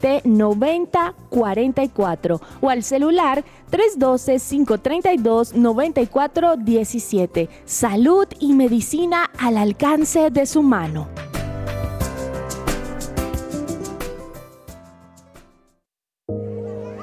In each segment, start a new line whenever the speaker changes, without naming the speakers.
601-337-9044 o al celular 312-532-9417. Salud y medicina al alcance de su mano.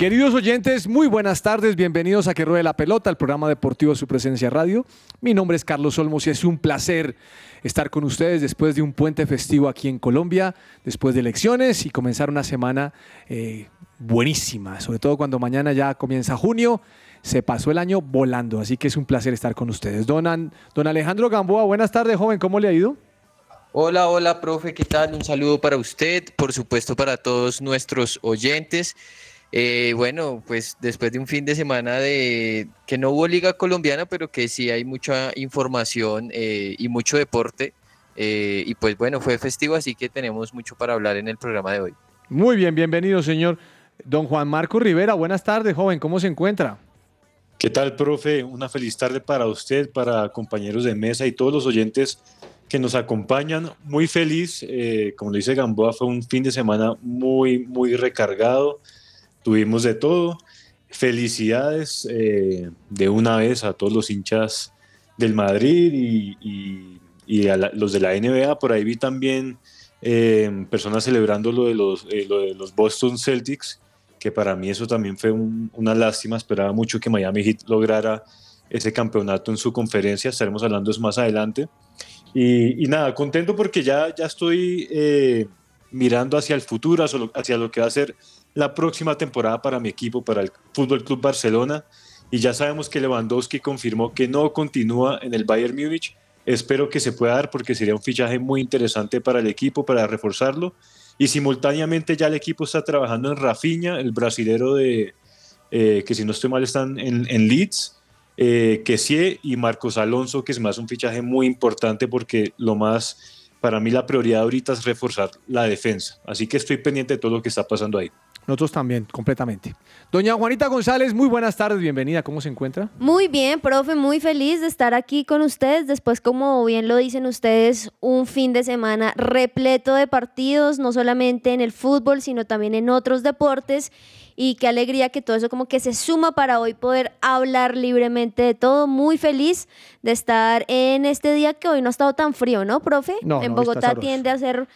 Queridos oyentes, muy buenas tardes, bienvenidos a Que Ruede la Pelota, el programa deportivo de su presencia radio. Mi nombre es Carlos Olmos y es un placer estar con ustedes después de un puente festivo aquí en Colombia, después de elecciones y comenzar una semana eh, buenísima, sobre todo cuando mañana ya comienza junio. Se pasó el año volando, así que es un placer estar con ustedes. Don, don Alejandro Gamboa, buenas tardes, joven, ¿cómo le ha ido?
Hola, hola, profe, ¿qué tal? Un saludo para usted, por supuesto para todos nuestros oyentes. Eh, bueno, pues después de un fin de semana de que no hubo liga colombiana, pero que sí hay mucha información eh, y mucho deporte. eh, y pues bueno, fue festivo, así que tenemos mucho para hablar en el programa de hoy.
Muy bien, bienvenido, señor. Don Juan Marco Rivera, buenas tardes, joven, ¿cómo se encuentra?
¿Qué tal, profe? Una feliz tarde para usted, para compañeros de mesa y todos los oyentes que nos acompañan. Muy feliz, eh, como lo dice Gamboa, fue un fin de semana muy, muy recargado. Tuvimos de todo. Felicidades eh, de una vez a todos los hinchas del Madrid y, y- a los de la NBA. Por ahí vi también eh, personas celebrando lo de, los, eh, lo de los Boston Celtics, que para mí eso también fue un- una lástima. Esperaba mucho que Miami Heat lograra ese campeonato en su conferencia. Estaremos hablando eso más adelante. Y, nada, contento porque ya, ya estoy mirando hacia el futuro, hacia lo que va a ser la próxima temporada para mi equipo, para el Fútbol Club Barcelona. Y ya sabemos que Lewandowski confirmó que no continúa en el Bayern Múnich. Espero que se pueda dar porque sería un fichaje muy interesante para el equipo, para reforzarlo. Y simultáneamente ya el equipo está trabajando en Rafinha, el brasilero de, eh, que si no estoy mal están en, Leeds, eh, Kessie y Marcos Alonso, que es más un fichaje muy importante porque lo más, para mí la prioridad ahorita es reforzar la defensa. Así que estoy pendiente de todo lo que está pasando ahí.
Nosotros también, completamente. Doña Juanita González, muy buenas tardes, bienvenida. ¿Cómo se encuentra?
Muy bien, profe, muy feliz de estar aquí con ustedes. Después, como bien lo dicen ustedes, un fin de semana repleto de partidos, no solamente en el fútbol, sino también en otros deportes. Y qué alegría que todo eso como que se suma para hoy poder hablar libremente de todo. Muy feliz de estar en este día que hoy no ha estado tan frío, ¿no, profe?
No,
en
no,
Bogotá tiende a ser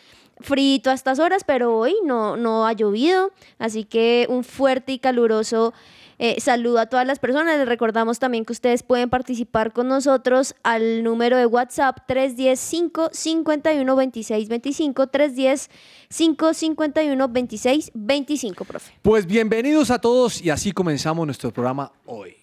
frito a estas horas, pero hoy no, no ha llovido, así que un fuerte y caluroso eh, saludo a todas las personas. Les recordamos también que ustedes pueden participar con nosotros al número de WhatsApp 310-551-2625, 310-551-2625, profe.
Pues bienvenidos a todos y así comenzamos nuestro programa hoy.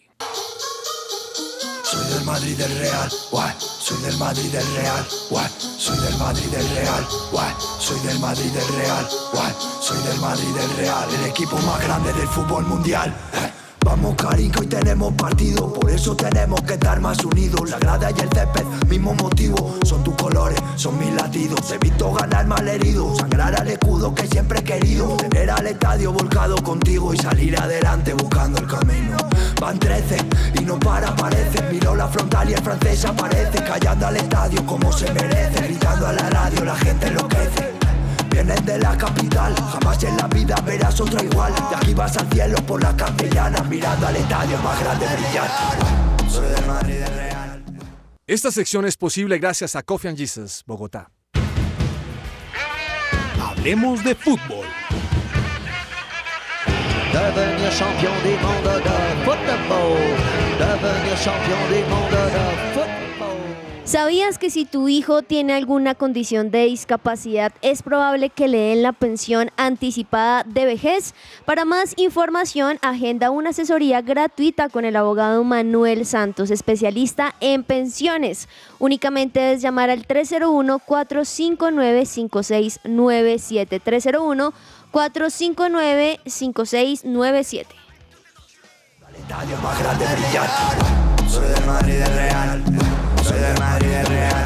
Del Madrid del Real, guay. Soy del Madrid del Real, guay. Soy del Madrid del Real, guay. Soy del Madrid del Real, guay. Soy del Madrid del Real, el equipo más grande del fútbol mundial. eh. Vamos que hoy tenemos partido, por eso tenemos que estar más unidos. La grada y el césped, mismo motivo, son tus colores, son mis latidos. He visto ganar mal herido, sangrar al escudo que siempre he querido. Tener al estadio volcado contigo y salir adelante buscando el camino. Van 13 y no para, parece. Miro la frontal y el francés aparece, callando al estadio como se merece. Gritando a la radio, la gente enloquece. Vienen de la capital, jamás en la vida verás otra igual. De aquí vas al cielo por la castellana, mirando al estadio más grande brillar. Soy del Madrid del Real.
Esta sección es posible gracias a Coffee and Jesus, Bogotá. Hablemos de fútbol.
Devenir champion du monde de football. Devenir champion du monde de football.
¿Sabías que si tu hijo tiene alguna condición de discapacidad es probable que le den la pensión anticipada de vejez? Para más información, agenda una asesoría gratuita con el abogado Manuel Santos, especialista en pensiones. Únicamente debes llamar al 301-459-5697. 301-459-5697.
Estadio más grande brillar. Soy del Madrid Real. Soy del Madrid del Real.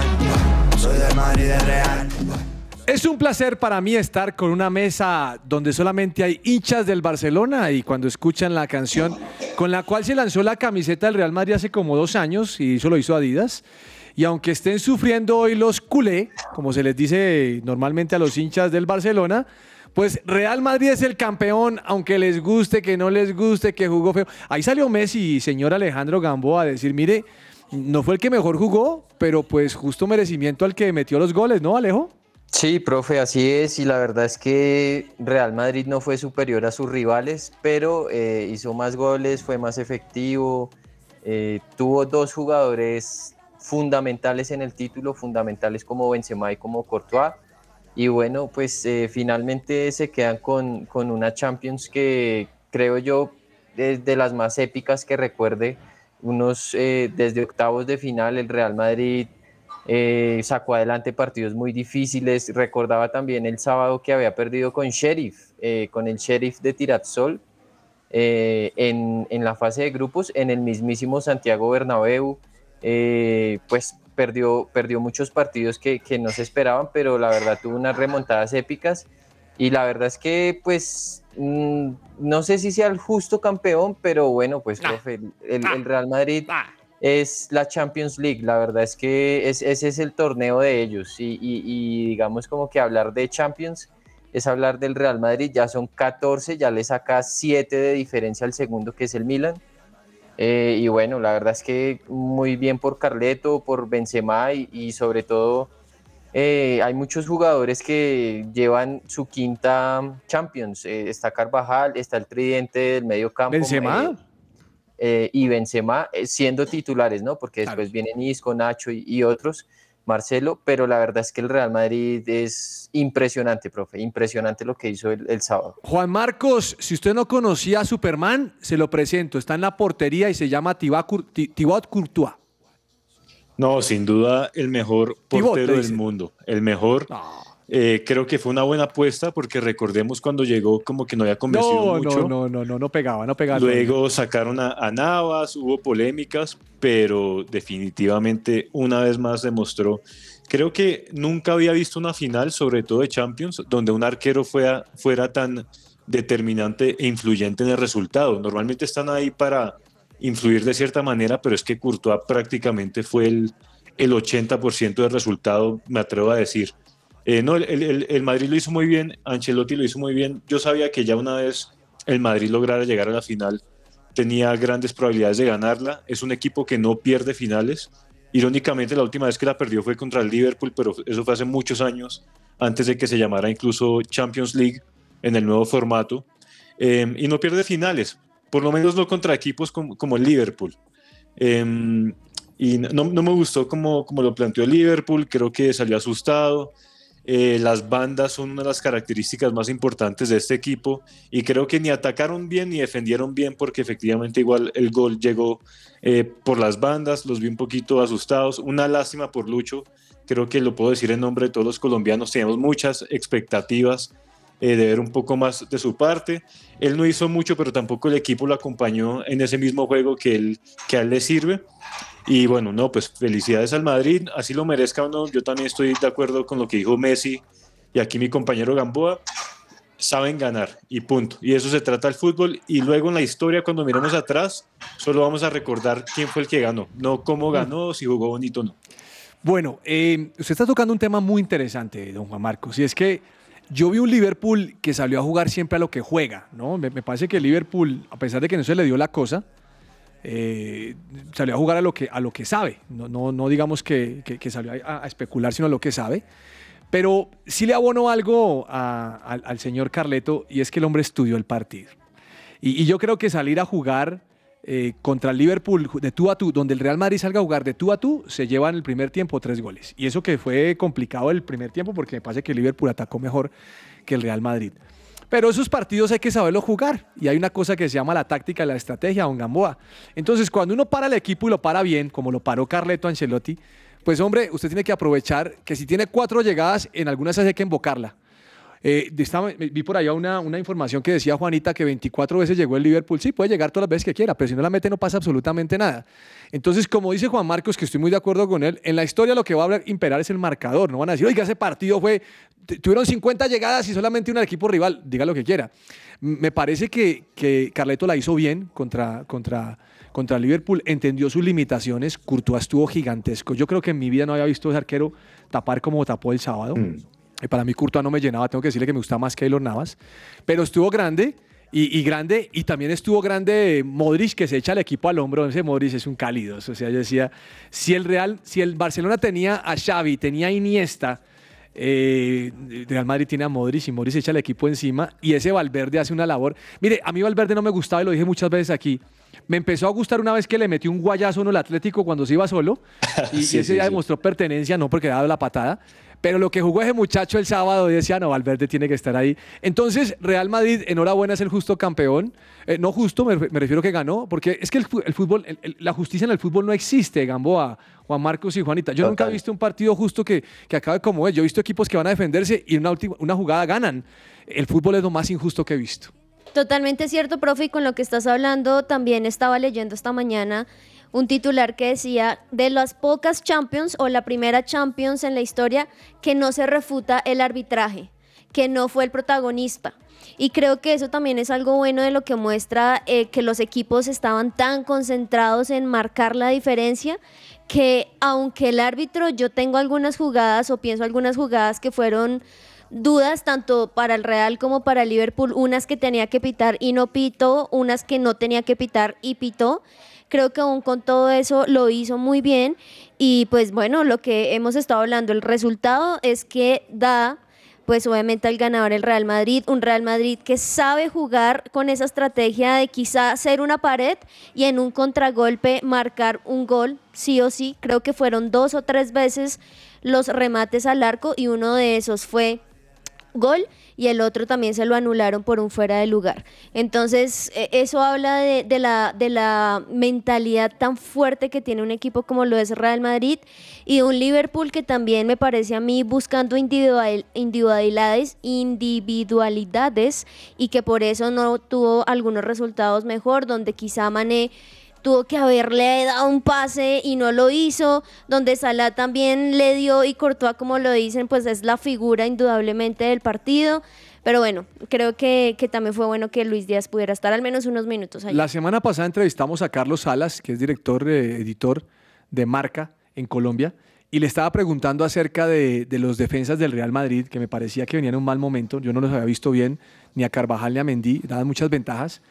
Soy del Madrid del Real.
Es un placer para mí estar con una mesa donde solamente hay hinchas del Barcelona y cuando escuchan la canción con la cual se lanzó la camiseta del Real Madrid hace como dos años y eso lo hizo Adidas. Y aunque estén sufriendo hoy los culé, como se les dice normalmente a los hinchas del Barcelona, pues Real Madrid es el campeón, aunque les guste, que no les guste, que jugó feo. Ahí salió Messi y señor Alejandro Gamboa a decir, mire, no fue el que mejor jugó, pero pues justo merecimiento al que metió los goles, ¿no, Alejo?
Sí, profe, así es. Y la verdad es que Real Madrid no fue superior a sus rivales, pero eh, hizo más goles, fue más efectivo. eh, tuvo dos jugadores fundamentales en el título, fundamentales como Benzema y como Courtois. Y bueno, pues eh, finalmente se quedan con, con una Champions que creo yo es de las más épicas que recuerde. Unos eh, desde octavos de final, el Real Madrid eh, sacó adelante partidos muy difíciles. Recordaba también el sábado que había perdido con Sheriff, eh, con el Sheriff de Tirazzol, eh, en, en la fase de grupos, en el mismísimo Santiago Bernabéu. eh, pues perdió, perdió muchos partidos que, que no se esperaban, pero la verdad tuvo unas remontadas épicas. Y la verdad es que, pues, mm, no sé si sea el justo campeón, pero bueno, pues, profe, el, Real Madrid es la Champions League. La verdad es que es- ese es el torneo de ellos. Y, y- y digamos como que hablar de Champions es hablar del Real Madrid. Ya son 14, ya le saca 7 de diferencia al segundo, que es el Milan. Eh, y bueno, la verdad es que muy bien por Carleto, por Benzema y, y sobre todo eh, hay muchos jugadores que llevan su quinta Champions. Eh, está Carvajal, está el tridente del medio campo.
¿Benzema?
eh, y Benzema siendo titulares, ¿no? Porque después vienen Isco, Nacho y, y otros, Marcelo, pero la verdad es que el Real Madrid es impresionante, profe, impresionante lo que hizo el, el sábado.
Juan Marcos, si usted no conocía a Superman, se lo presento. Está en la portería y se llama Thibaut Courtois.
No, sin duda el mejor portero del mundo. El mejor. Eh, creo que fue una buena apuesta porque recordemos cuando llegó como que no había convencido
No,
mucho.
no, no, no, no, no pegaba, no pegaba.
Luego sacaron a, a Navas, hubo polémicas, pero definitivamente una vez más demostró. Creo que nunca había visto una final, sobre todo de Champions, donde un arquero fuera, fuera tan determinante e influyente en el resultado. Normalmente están ahí para influir de cierta manera, pero es que Courtois prácticamente fue el, el 80% del resultado, me atrevo a decir. Eh, no, el, el, Madrid lo hizo muy bien, Ancelotti lo hizo muy bien. Yo sabía que ya una vez el Madrid lograra llegar a la final, tenía grandes probabilidades de ganarla. Es un equipo que no pierde finales. Irónicamente, la última vez que la perdió fue contra el Liverpool, pero eso fue hace muchos años, antes de que se llamara incluso Champions League en el nuevo formato. Eh, y no pierde finales, por lo menos no contra equipos como, como Liverpool. Eh, y no, no, me gustó como, como lo planteó Liverpool, creo que salió asustado. Eh, las bandas son una de las características más importantes de este equipo y creo que ni atacaron bien ni defendieron bien porque efectivamente igual el gol llegó eh, por las bandas, los vi un poquito asustados, una lástima por Lucho, creo que lo puedo decir en nombre de todos los colombianos, teníamos muchas expectativas eh, de ver un poco más de su parte, él no hizo mucho pero tampoco el equipo lo acompañó en ese mismo juego que, él, que a él le sirve y bueno, no, pues felicidades al Madrid, así lo merezca o no. Yo también estoy de acuerdo con lo que dijo Messi y aquí mi compañero Gamboa. Saben ganar y punto. Y eso se trata el fútbol. Y luego en la historia, cuando miremos atrás, solo vamos a recordar quién fue el que ganó, no cómo ganó, si jugó bonito o no.
Bueno, eh, usted está tocando un tema muy interesante, don Juan Marcos, y es que yo vi un Liverpool que salió a jugar siempre a lo que juega, ¿no? Me, parece que Liverpool, a pesar de que no se le dio la cosa, eh, salió a jugar a lo que, a lo que sabe. No, no, no digamos que, que, salió a, especular, sino a lo que sabe. Pero sí le abono algo al, señor Carleto y es que el hombre estudió el partido. Y, y yo creo que salir a jugar eh, contra el Liverpool de tú a tú, donde el Real Madrid salga a jugar de tú a tú, se lleva en el primer tiempo tres goles. Y eso que fue complicado el primer tiempo porque me parece que el Liverpool atacó mejor que el Real Madrid. Pero esos partidos hay que saberlo jugar. Y hay una cosa que se llama la táctica, la estrategia, don Gamboa. Entonces, cuando uno para el equipo y lo para bien, como lo paró Carleto Ancelotti, pues hombre, usted tiene que aprovechar que si tiene cuatro llegadas, en algunas hay que invocarla. Eh, vi por allá una, información que decía Juanita que 24 veces llegó el Liverpool. Sí, puede llegar todas las veces que quiera, pero si no la mete no pasa absolutamente nada. Entonces, como dice Juan Marcos, que estoy muy de acuerdo con él, en la historia lo que va a imperar es el marcador. No van a decir, oiga, ese partido fue, tuvieron 50 llegadas y solamente un equipo rival, diga lo que quiera. Me parece que, que Carleto la hizo bien contra, contra, contra Liverpool, entendió sus limitaciones, Courtois estuvo gigantesco. Yo creo que en mi vida no había visto a ese arquero tapar como tapó el sábado. Mm. Y para mí Courtois no me llenaba, tengo que decirle que me gusta más Keylor Navas, pero estuvo grande y, y, grande, y también estuvo grande Modric que se echa el equipo al hombro, ese Modric es un cálido, o sea, yo decía, si el Real, si el Barcelona tenía a Xavi, tenía a Iniesta, eh, Real Madrid tiene a Modric y Modric se echa el equipo encima y ese Valverde hace una labor. Mire, a mí Valverde no me gustaba y lo dije muchas veces aquí. Me empezó a gustar una vez que le metió un guayazo en el Atlético cuando se iba solo y sí, ese sí, ya sí. demostró pertenencia, no porque había dado la patada. Pero lo que jugó ese muchacho el sábado, decía, no, Valverde tiene que estar ahí. Entonces, Real Madrid, enhorabuena, es el justo campeón. Eh, no justo, me, me, refiero que ganó, porque es que el, el fútbol, el, el, la justicia en el fútbol no existe, Gamboa, Juan Marcos y Juanita. Yo Total. nunca he visto un partido justo que, que acabe como es. Yo he visto equipos que van a defenderse y una, última, una jugada ganan. El fútbol es lo más injusto que he visto.
Totalmente cierto, profe, y con lo que estás hablando, también estaba leyendo esta mañana un titular que decía de las pocas Champions o la primera Champions en la historia que no se refuta el arbitraje, que no fue el protagonista. Y creo que eso también es algo bueno de lo que muestra eh, que los equipos estaban tan concentrados en marcar la diferencia que aunque el árbitro, yo tengo algunas jugadas o pienso algunas jugadas que fueron dudas tanto para el Real como para el Liverpool, unas que tenía que pitar y no pitó, unas que no tenía que pitar y pitó. Creo que aún con todo eso lo hizo muy bien y pues bueno, lo que hemos estado hablando, el resultado es que da pues obviamente al ganador el Real Madrid, un Real Madrid que sabe jugar con esa estrategia de quizá hacer una pared y en un contragolpe marcar un gol, sí o sí, creo que fueron dos o tres veces los remates al arco y uno de esos fue gol y el otro también se lo anularon por un fuera de lugar. Entonces, e, eso habla de, la, de la mentalidad tan fuerte que tiene un equipo como lo es Real Madrid y un Liverpool que también me parece a mí buscando individual, individualidades, individualidades y que por eso no tuvo algunos resultados mejor, donde quizá Mané tuvo que haberle dado un pase y no lo hizo, donde Salah también le dio y Courtois, como lo dicen, pues es la figura indudablemente del partido. Pero bueno, creo que, que también fue bueno que Luis Díaz pudiera estar al menos unos minutos allí.
La semana pasada entrevistamos a Carlos Salas, que es director, eh, editor de Marca en Colombia, y le estaba preguntando acerca de, de los defensas del Real Madrid, que me parecía que venían en un mal momento. Yo no los había visto bien, ni a Carvajal ni a Mendy, daban muchas ventajas.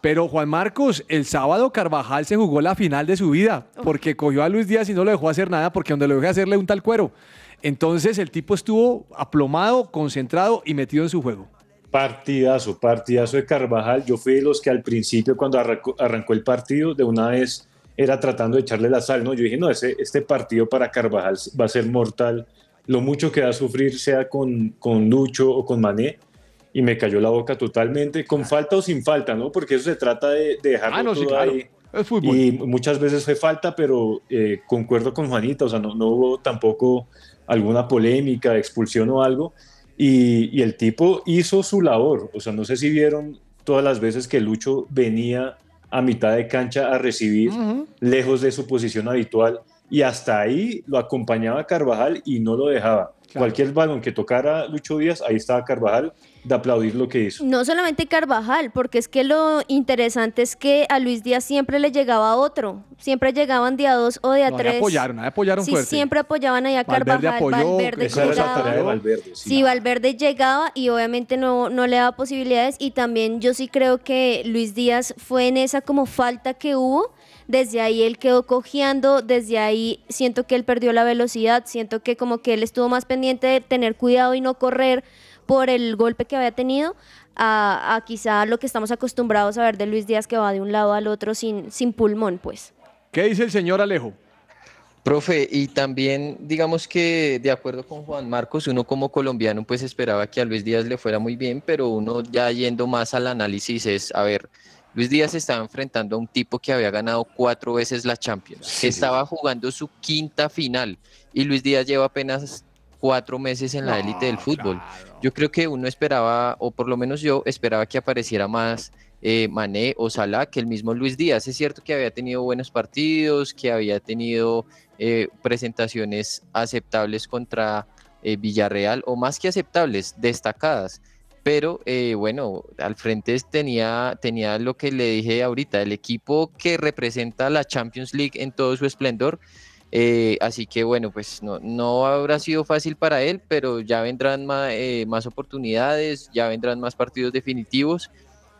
Pero Juan Marcos, el sábado Carvajal se jugó la final de su vida, porque cogió a Luis Díaz y no lo dejó hacer nada, porque donde lo dejó hacerle un tal cuero. Entonces el tipo estuvo aplomado, concentrado y metido en su juego.
Partidazo, partidazo de Carvajal. Yo fui de los que al principio, cuando arrancó, arrancó el partido, de una vez era tratando de echarle la sal, ¿no? Yo dije, no, ese, este partido para Carvajal va a ser mortal. Lo mucho que va a sufrir, sea con, con Lucho o con Mané, y me cayó la boca totalmente, con falta o sin falta, ¿no? Porque eso se trata de, de dejarlo
Ah, no, sí,
todo
claro.
ahí.
Es fútbol.
Y muchas veces fue falta, pero eh, concuerdo con Juanita, o sea, no, no hubo tampoco alguna polémica, expulsión o algo. Y, y el tipo hizo su labor, o sea, no sé si vieron todas las veces que Lucho venía a mitad de cancha a recibir, lejos de su posición habitual, y hasta ahí lo acompañaba Carvajal y no lo dejaba. Cualquier balón que tocara Lucho Díaz, ahí estaba Carvajal, de aplaudir lo que hizo.
No solamente Carvajal, porque es que lo interesante es que a Luis Díaz siempre le llegaba otro. Siempre llegaban de a dos o de a
No, ahí
tres.
apoyaron, ahí apoyaron
sí,
fuerte.
siempre apoyaban ahí a
Valverde
Carvajal.
apoyó,
Valverde
Esa era la
llegaba.
tarea de Valverde. sí.
Sí, Valverde llegaba y obviamente no, no le daba posibilidades y también yo sí creo que Luis Díaz fue en esa como falta que hubo, desde ahí él quedó cojeando, desde ahí siento que él perdió la velocidad, siento que como que él estuvo más pendiente de tener cuidado y no correr por el golpe que había tenido a, a quizá lo que estamos acostumbrados a ver de Luis Díaz que va de un lado al otro sin, sin pulmón pues.
¿Qué dice el señor Alejo?
Profe, y también digamos que de acuerdo con Juan Marcos, uno como colombiano pues esperaba que a Luis Díaz le fuera muy bien, pero uno ya yendo más al análisis es, a ver, Luis Díaz estaba enfrentando a un tipo que había ganado cuatro veces la Champions, que estaba jugando su quinta final y Luis Díaz lleva apenas cuatro meses en la élite del fútbol. Yo creo que uno esperaba, o por lo menos yo esperaba que apareciera más eh, Mané o Salah que el mismo Luis Díaz. Es cierto que había tenido buenos partidos, que había tenido eh, presentaciones aceptables contra eh, Villarreal, o más que aceptables, destacadas. Pero eh, bueno, al frente tenía, tenía lo que le dije ahorita, el equipo que representa la Champions League en todo su esplendor. Eh, así que bueno, pues no, no habrá sido fácil para él, pero ya vendrán eh, más oportunidades, ya vendrán más partidos definitivos.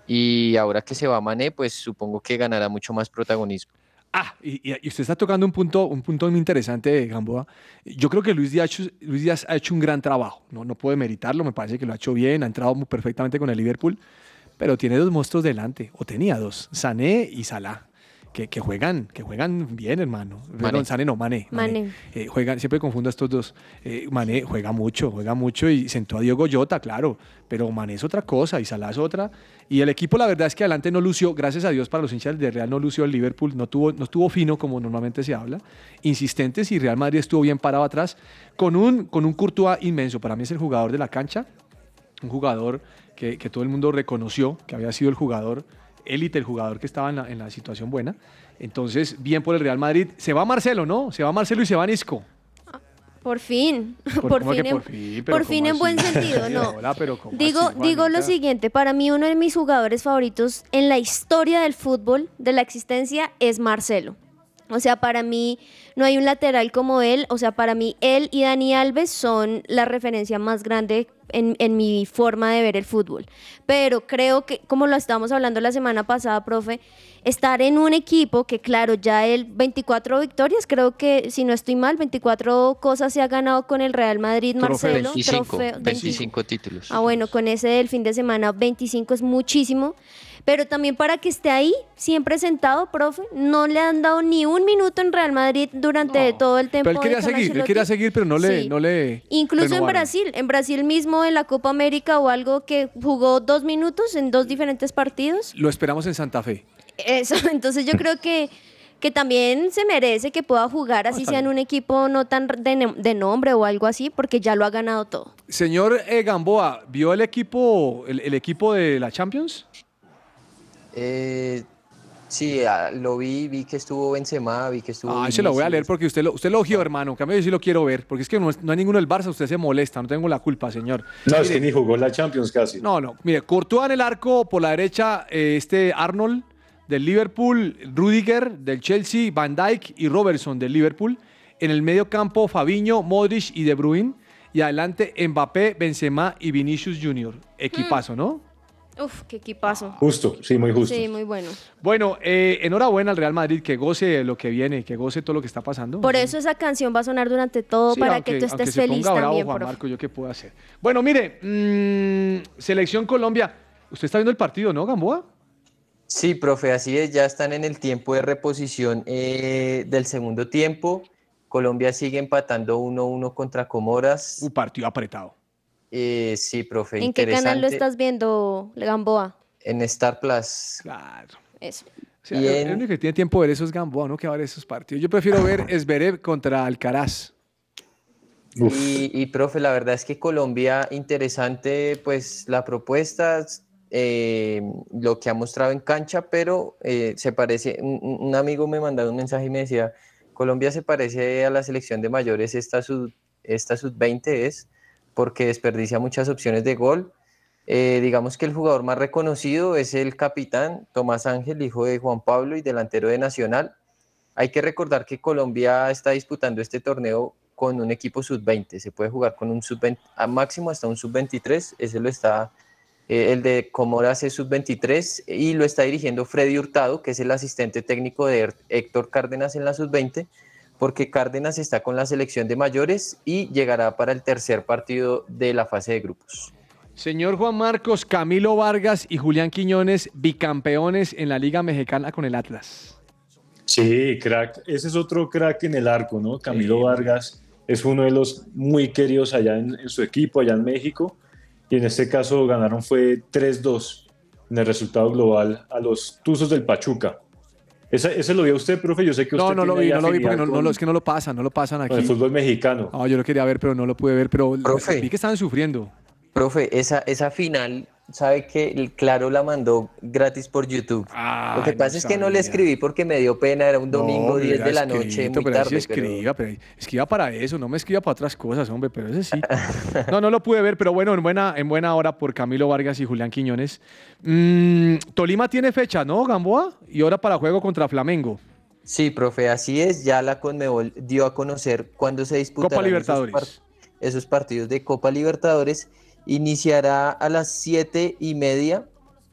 Y ahora que se va Mané, pues supongo que ganará mucho más protagonismo.
Ah, y, usted está tocando un punto, un punto muy interesante, Gamboa. Yo creo que Luis Díaz, Luis Díaz ha hecho un gran trabajo. No, no puede meritarlo, me parece que lo ha hecho bien, ha entrado perfectamente con el Liverpool, pero tiene dos monstruos delante, o tenía dos, Sané y Salah. Que, que juegan, que juegan bien, hermano. Perdón, Sané no, Mané.
Mané.
Eh, juegan, siempre confundo a estos dos. Eh, Mané juega mucho, juega mucho y sentó a Diego Jota, claro, pero Mané es otra cosa y Salah es otra. Y el equipo, la verdad es que adelante no lució, gracias a Dios para los hinchas de Real no lució el Liverpool, no tuvo, no estuvo fino como normalmente se habla, insistentes y Real Madrid estuvo bien parado atrás con un, con un Courtois inmenso. Para mí es el jugador de la cancha, un jugador que, que todo el mundo reconoció que había sido el jugador élite, el jugador que estaba en la, en la situación buena. Entonces, bien por el Real Madrid. Se va Marcelo, ¿no? Se va Marcelo y se va Nisco.
Por fin,
Por-
por,
¿cómo que
fin, en,
por fin?
Por fin
¿cómo
en buen sentido, no.
Hola, pero ¿cómo
Digo,
así,
digo lo siguiente, para mí uno de mis jugadores favoritos en la historia del fútbol, de la existencia, es Marcelo. O sea, para mí no hay un lateral como él. O sea, para mí él y Dani Alves son la referencia más grande en, en mi forma de ver el fútbol. Pero creo que, como lo estábamos hablando la semana pasada, profe, estar en un equipo que, claro, ya él 24 victorias, creo que, si no estoy mal, 24 cosas se ha ganado con el Real Madrid, Marcelo.
25,
trofeo-
25 títulos.
Ah, bueno, con ese del fin de semana, 25 es muchísimo. Pero también para que esté ahí, siempre sentado, profe, no le han dado ni un minuto en Real Madrid durante todo el tiempo.
Pero él quería seguir, él quería seguir, pero no le,
Sí.
no le
Incluso en. Brasil, en Brasil mismo en la Copa América o algo que jugó dos minutos en dos diferentes partidos.
Lo esperamos en Santa Fe.
Eso, entonces yo creo que, que también se merece que pueda jugar así sea en un equipo no tan de nombre o algo así, porque ya lo ha ganado todo.
Señor eh, Gamboa, ¿vio el equipo, el, el equipo de la Champions?
Eh, Sí, ah, lo vi, vi que estuvo Benzema, vi que estuvo.
Ay, se lo voy a leer porque usted lo, usted lo ojió, hermano. En cambio, yo sí lo quiero ver. Porque es que no, es- no hay ninguno del Barça, usted se molesta. No tengo la culpa, señor.
No, es que ni jugó la Champions casi.
No, no. Mire, Courtois en el arco, por la derecha, eh, este Arnold del Liverpool, Rudiger del Chelsea, Van Dijk y Robertson del Liverpool. En el medio campo, Fabiño, Modric y De Bruyne. Y adelante, Mbappé, Benzema y Vinicius Jr. Equipazo, ¿no?
Uf, qué equipazo.
Justo, sí, muy justo.
Sí, muy bueno.
Bueno, eh, enhorabuena al Real Madrid, que goce lo que viene, que goce todo lo que está pasando.
Por eso esa canción va a sonar durante todo
Sí,
para
aunque-
que tú estés
se
feliz
ponga bravo,
también,
Juan
profe.
Marco, ¿yo qué puedo hacer? Bueno, mire, mm, Selección Colombia. Usted está viendo el partido, ¿no, Gamboa?
Sí, profe, así es, ya están en el tiempo de reposición eh, del segundo tiempo. Colombia sigue empatando 1-1 contra Comoras.
Un partido apretado.
Eh, sí, profe,
¿En qué canal lo estás viendo, Gamboa?
En Star Plus.
Claro.
Eso.
O sea,
Y
el, único que tiene tiempo de ver eso es Gamboa, no que va a ver esos partidos. Yo prefiero ver Esberev contra Alcaraz.
Y, y, profe, la verdad es que Colombia, interesante, pues la propuesta, eh, lo que ha mostrado en cancha, pero eh, se parece, un, un- amigo me mandaba un mensaje y me decía, Colombia se parece a la selección de mayores, esta sub, esta sub-20 es, porque desperdicia muchas opciones de gol. Eh, digamos que el jugador más reconocido es el capitán Tomás Ángel, hijo de Juan Pablo y delantero de Nacional. Hay que recordar que Colombia está disputando este torneo con un equipo sub-20. Se puede jugar con un sub-20, a máximo hasta un sub-23. Ese lo está, eh, el de Comoras es sub-23 y lo está dirigiendo Freddy Hurtado, que es el asistente técnico de Héctor Cárdenas en la sub-20, porque Cárdenas está con la selección de mayores y llegará para el tercer partido de la fase de grupos.
Señor Juan Marcos, Camilo Vargas y Julián Quiñones, bicampeones en la Liga Mexicana con el Atlas.
Sí, crack. Ese es otro crack en el arco, ¿no? Camilo Vargas es uno de los muy queridos allá en, en su equipo, allá en México. Y en este caso ganaron fue 3-2 en el resultado global a los Tuzos del Pachuca. Ese, ese lo vio usted, profe. Yo sé que usted
No, no lo vi, no lo vi porque no, no
con-
lo- es que no lo pasan, no lo pasan aquí.
con el fútbol mexicano.
No, yo lo quería ver, pero no lo pude ver, pero
Profe.
vi que estaban sufriendo.
Profe, esa, esa final, sabe que Claro la mandó gratis por YouTube. Lo que pasa
no
es que no le escribí porque me dio pena, era un domingo
No,
10 de la noche, muy
pero sí
tarde. pero-
escriba, pero escriba para eso, no me escriba para otras cosas, hombre, pero ese sí. No, no lo pude ver, pero bueno, en buena, en buena hora por Camilo Vargas y Julián Quiñones. Mm, Tolima tiene fecha, ¿no, Gamboa? Y hora para juego contra Flamengo.
Sí, profe, así es. Ya la Conmebol dio a conocer cuándo se disputarán
Libertadores.
Esos, par- esos partidos de Copa Libertadores. Iniciará a las siete y media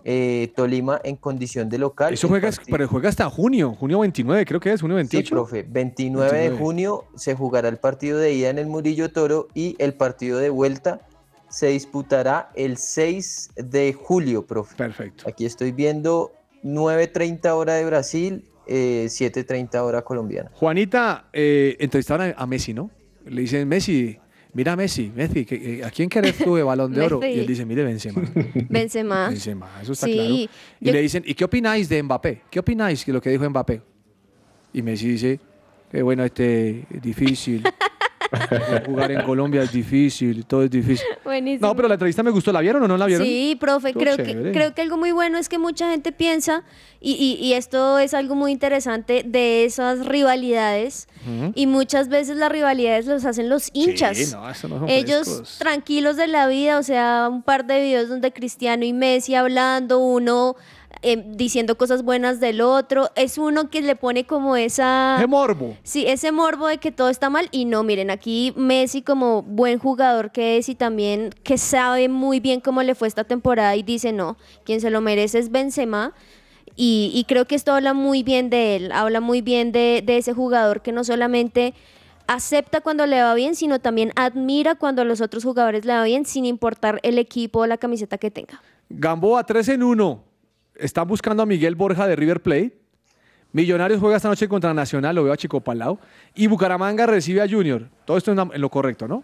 eh, Tolima en condición de local.
Eso juega, pero juega hasta junio, junio 29, creo que es, junio
Sí,
28.
profe. 29, de
29.
junio se jugará el partido de ida en el Murillo Toro y el partido de vuelta se disputará el 6 de julio, profe.
Perfecto.
Aquí estoy viendo 9.30 hora de Brasil, eh, 7.30 hora colombiana.
Juanita, eh, entrevistaron a, a Messi, ¿no? Le dicen, Messi, mira Messi, Messi, eh, ¿a quién querés tú de balón de oro?
Messi.
Y él dice, mire, Benzema.
Benzema.
Benzema, eso está
Sí,
claro. Y
yo-
le dicen, ¿y qué opináis de Mbappé? ¿Qué opináis de lo que dijo Mbappé? Y Messi dice, que bueno, este, es difícil. Jugar en Colombia es difícil, todo es difícil.
Buenísimo.
No, pero la entrevista me gustó, ¿la vieron o no la vieron?
Sí, profe,
Estuvo
creo que, creo que algo muy bueno es que mucha gente piensa, y, y- y esto es algo muy interesante, de esas rivalidades, y muchas veces las rivalidades los hacen los hinchas.
Sí, no, eso no son
Ellos
frescos.
tranquilos de la vida, o sea, un par de videos donde Cristiano y Messi hablando, uno eh, diciendo cosas buenas del otro, es uno que le pone como esa...
¡Qué morbo!
Sí, ese morbo de que todo está mal y no, miren, aquí Messi como buen jugador que es y también que sabe muy bien cómo le fue esta temporada y dice, no, quien se lo merece es Benzema y, y creo que esto habla muy bien de él, habla muy bien de, de ese jugador que no solamente acepta cuando le va bien, sino también admira cuando a los otros jugadores le va bien sin importar el equipo o la camiseta que tenga.
Gamboa 3 en 1. Están buscando a Miguel Borja de River Plate. Millonarios juega esta noche contra Nacional, lo veo a Chico Palau. Y Bucaramanga recibe a Junior. Todo esto en lo correcto, ¿no?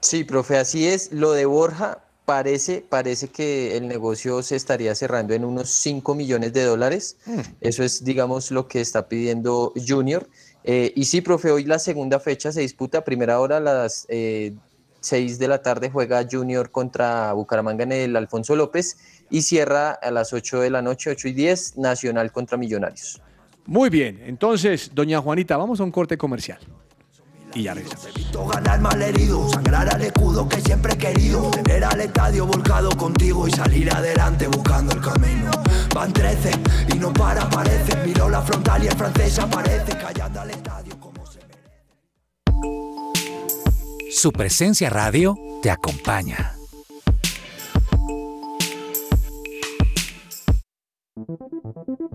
Sí, profe, así es. Lo de Borja parece, parece que el negocio se estaría cerrando en unos 5 millones de dólares. Eso es, digamos, lo que está pidiendo Junior. Eh, y sí, profe, hoy la segunda fecha se disputa a primera hora a las eh, 6 de la tarde juega Junior contra Bucaramanga en el Alfonso López y cierra a las 8 de la noche, 8 y 10, Nacional contra Millonarios.
Muy bien, entonces, doña Juanita, vamos a un corte comercial. Y ya regresamos.
Visto ganar mal herido, sangrar al escudo que siempre he querido. Tener al estadio volcado contigo y salir adelante buscando el camino. Van 13 y no para, parece. Miro la frontal y el francés aparece callando al estadio como se
Su presencia radio te acompaña.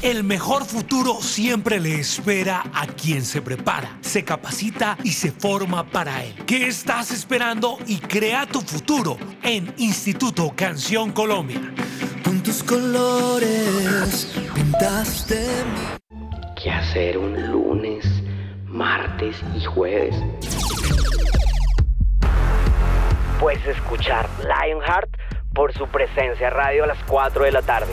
El mejor futuro siempre le espera a quien se prepara, se capacita y se forma para él. ¿Qué estás esperando y crea tu futuro en Instituto Canción Colombia?
Con tus colores pintaste
¿Qué hacer un lunes, martes y jueves? Pues escuchar Lionheart por su presencia radio a las 4 de la tarde.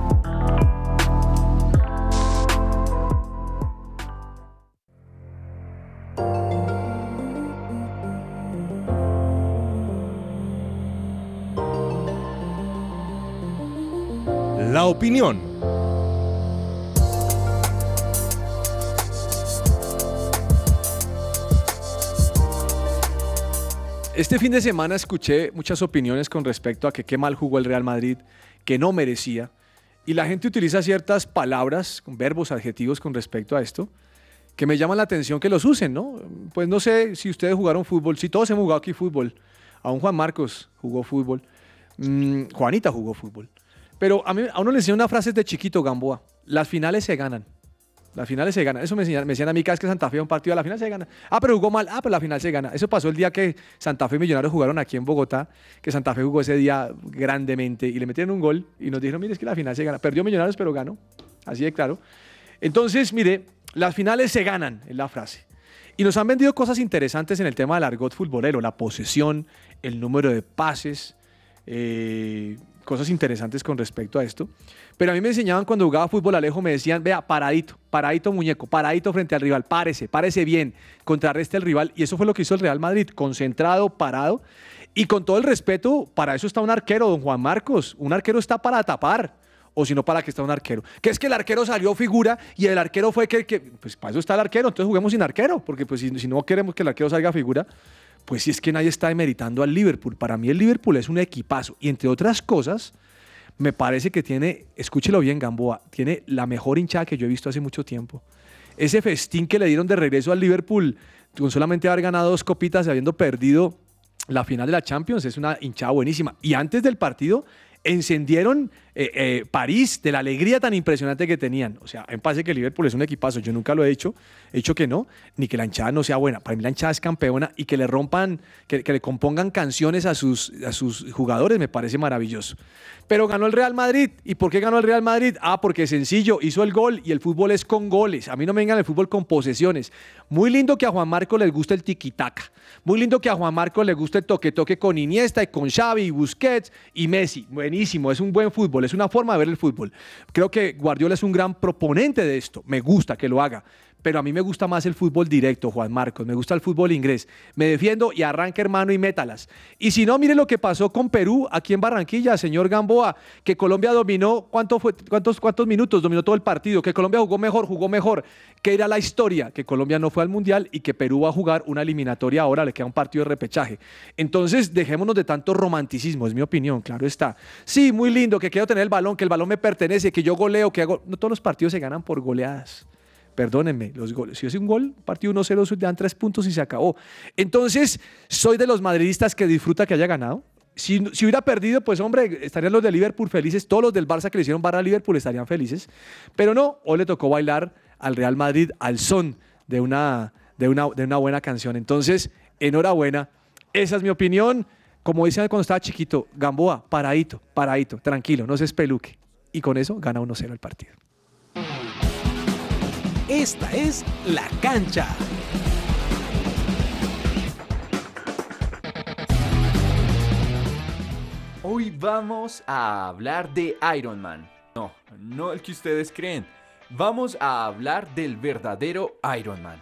La opinión.
Este fin de semana escuché muchas opiniones con respecto a que qué mal jugó el Real Madrid, que no merecía. Y la gente utiliza ciertas palabras, verbos, adjetivos con respecto a esto, que me llaman la atención que los usen, ¿no? Pues no sé si ustedes jugaron fútbol, si todos hemos jugado aquí fútbol. Aún Juan Marcos jugó fútbol. Mm, Juanita jugó fútbol. Pero a, mí, a uno le enseñó una frase de chiquito, Gamboa. Las finales se ganan. Las finales se ganan. Eso me, enseñan, me decían a mí cada vez que Santa Fe un partido, la final se gana. Ah, pero jugó mal. Ah, pero la final se gana. Eso pasó el día que Santa Fe y Millonarios jugaron aquí en Bogotá, que Santa Fe jugó ese día grandemente y le metieron un gol y nos dijeron, mire, es que la final se gana. Perdió Millonarios, pero ganó. Así de claro. Entonces, mire, las finales se ganan, es la frase. Y nos han vendido cosas interesantes en el tema del argot futbolero, la posesión, el número de pases, eh, cosas interesantes con respecto a esto. Pero a mí me enseñaban cuando jugaba fútbol Alejo, me decían, vea, paradito, paradito muñeco, paradito frente al rival, párese, párese bien, contrarreste al rival. Y eso fue lo que hizo el Real Madrid, concentrado, parado. Y con todo el respeto, para eso está un arquero, don Juan Marcos. Un arquero está para tapar. O si no, para que está un arquero. Que es que el arquero salió figura y el arquero fue que, pues para eso está el arquero, entonces juguemos sin arquero, porque pues si no queremos que el arquero salga figura, pues si es que nadie está demeritando al Liverpool. Para mí el Liverpool es un equipazo. Y entre otras cosas, me parece que tiene, escúchelo bien Gamboa, tiene la mejor hinchada que yo he visto hace mucho tiempo. Ese festín que le dieron de regreso al Liverpool, con solamente haber ganado dos copitas y habiendo perdido la final de la Champions, es una hinchada buenísima. Y antes del partido encendieron eh, eh, París de la alegría tan impresionante que tenían. O sea, me parece que Liverpool es un equipazo. Yo nunca lo he hecho, he hecho que no, ni que la hinchada no sea buena. Para mí la hinchada es campeona y que le rompan, que, le compongan canciones a sus, jugadores me parece maravilloso. Pero ganó el Real Madrid. ¿Y por qué ganó el Real Madrid? Ah, porque sencillo, hizo el gol y el fútbol es con goles. A mí no me vengan el fútbol con posesiones. Muy lindo que a Juan Marco les guste el tiquitaca. Muy lindo que a Juan Marco le guste el toque-toque con Iniesta y con Xavi y Busquets y Messi. Buenísimo, es un buen es una forma de ver el fútbol. Creo que Guardiola es un gran proponente de esto, me gusta que lo haga, pero a mí me gusta más el fútbol directo, Juan Marcos, me gusta el fútbol inglés. Me defiendo y arranca hermano y métalas. Y si no, mire lo que pasó con Perú aquí en Barranquilla, señor Gamboa, que Colombia dominó, ¿cuánto fue, cuántos, ¿cuántos minutos dominó todo el partido? Que Colombia jugó mejor, jugó mejor. Que era la historia, que Colombia no fue al Mundial y que Perú va a jugar una eliminatoria ahora, le queda un partido de repechaje. Entonces, dejémonos de tanto romanticismo, es mi opinión, claro está. Sí, muy lindo, que quiero tener el balón, que el balón me pertenece, que yo goleo, que hago... No todos los partidos se ganan por goleadas. Perdónenme, los goles. Si es un gol, partido 1-0, se dan tres puntos y se acabó. Entonces, soy de los madridistas que disfruta que haya ganado. Si, si, hubiera perdido, pues hombre, estarían los de Liverpool felices, todos los del Barça que le hicieron barra a Liverpool estarían felices. Pero no, hoy le tocó bailar al Real Madrid al son de una, de una, de una buena canción. Entonces, enhorabuena. Esa es mi opinión. Como decían cuando estaba chiquito, Gamboa, paradito, paradito, tranquilo, no se espeluque. Y con eso gana 1-0 el partido.
Esta es La Cancha.
Hoy vamos a hablar de Iron Man. No, no el que ustedes creen. Vamos a hablar del verdadero Iron Man.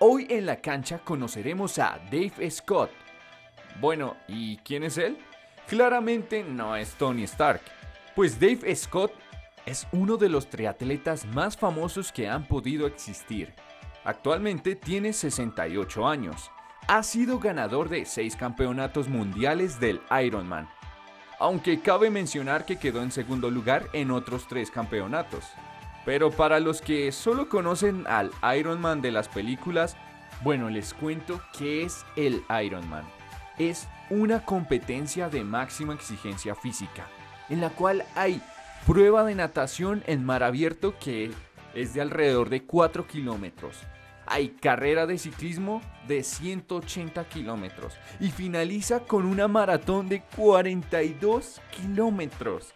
Hoy en la cancha conoceremos a Dave Scott. Bueno, ¿y quién es él? Claramente no es Tony Stark, pues Dave Scott es uno de los triatletas más famosos que han podido existir. Actualmente tiene 68 años. Ha sido ganador de 6 campeonatos mundiales del Ironman. Aunque cabe mencionar que quedó en segundo lugar en otros 3 campeonatos. Pero para los que solo conocen al Ironman de las películas, bueno, les cuento qué es el Ironman. Es una competencia de máxima exigencia física, en la cual hay prueba de natación en mar abierto que es de alrededor de 4 kilómetros. Hay carrera de ciclismo de 180 kilómetros y finaliza con una maratón de 42 kilómetros.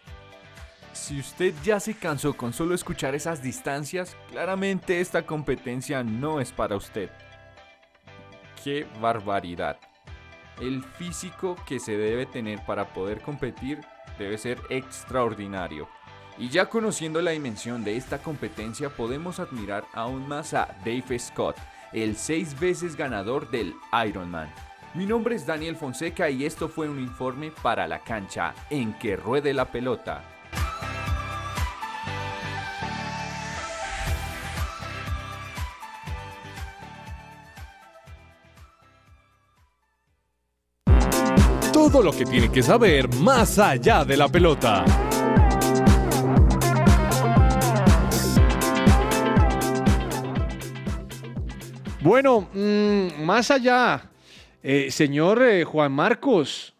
Si usted ya se cansó con solo escuchar esas distancias, claramente esta competencia no es para usted. ¡Qué barbaridad! El físico que se debe tener para poder competir debe ser extraordinario. Y ya conociendo la dimensión de esta competencia podemos admirar aún más a Dave Scott, el seis veces ganador del Ironman. Mi nombre es Daniel Fonseca y esto fue un informe para la cancha en que ruede la pelota.
Todo lo que tiene que saber más allá de la pelota.
Bueno, mmm, más allá, eh, señor eh, Juan Marcos,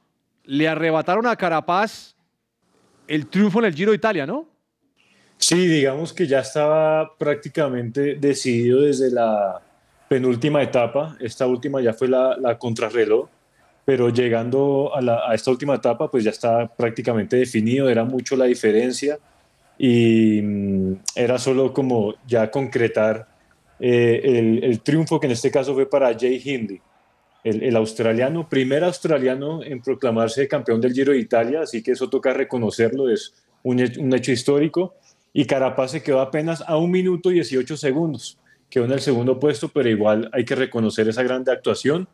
le arrebataron a Carapaz el triunfo en el Giro de Italia, ¿no?
Sí, digamos que ya estaba prácticamente decidido desde la penúltima etapa. Esta última ya fue la, la contrarreloj, pero llegando a, esta última etapa, pues ya está prácticamente definido, era mucho la diferencia y mmm, era solo como ya concretar eh, el, el, triunfo que en este caso fue para Jay Hindley, el, el, australiano, primer australiano en proclamarse campeón del Giro de Italia, así que eso toca reconocerlo, es un, un hecho histórico. Y Carapaz se quedó apenas a un minuto y 18 segundos, quedó en el segundo puesto, pero igual hay que reconocer esa grande actuación.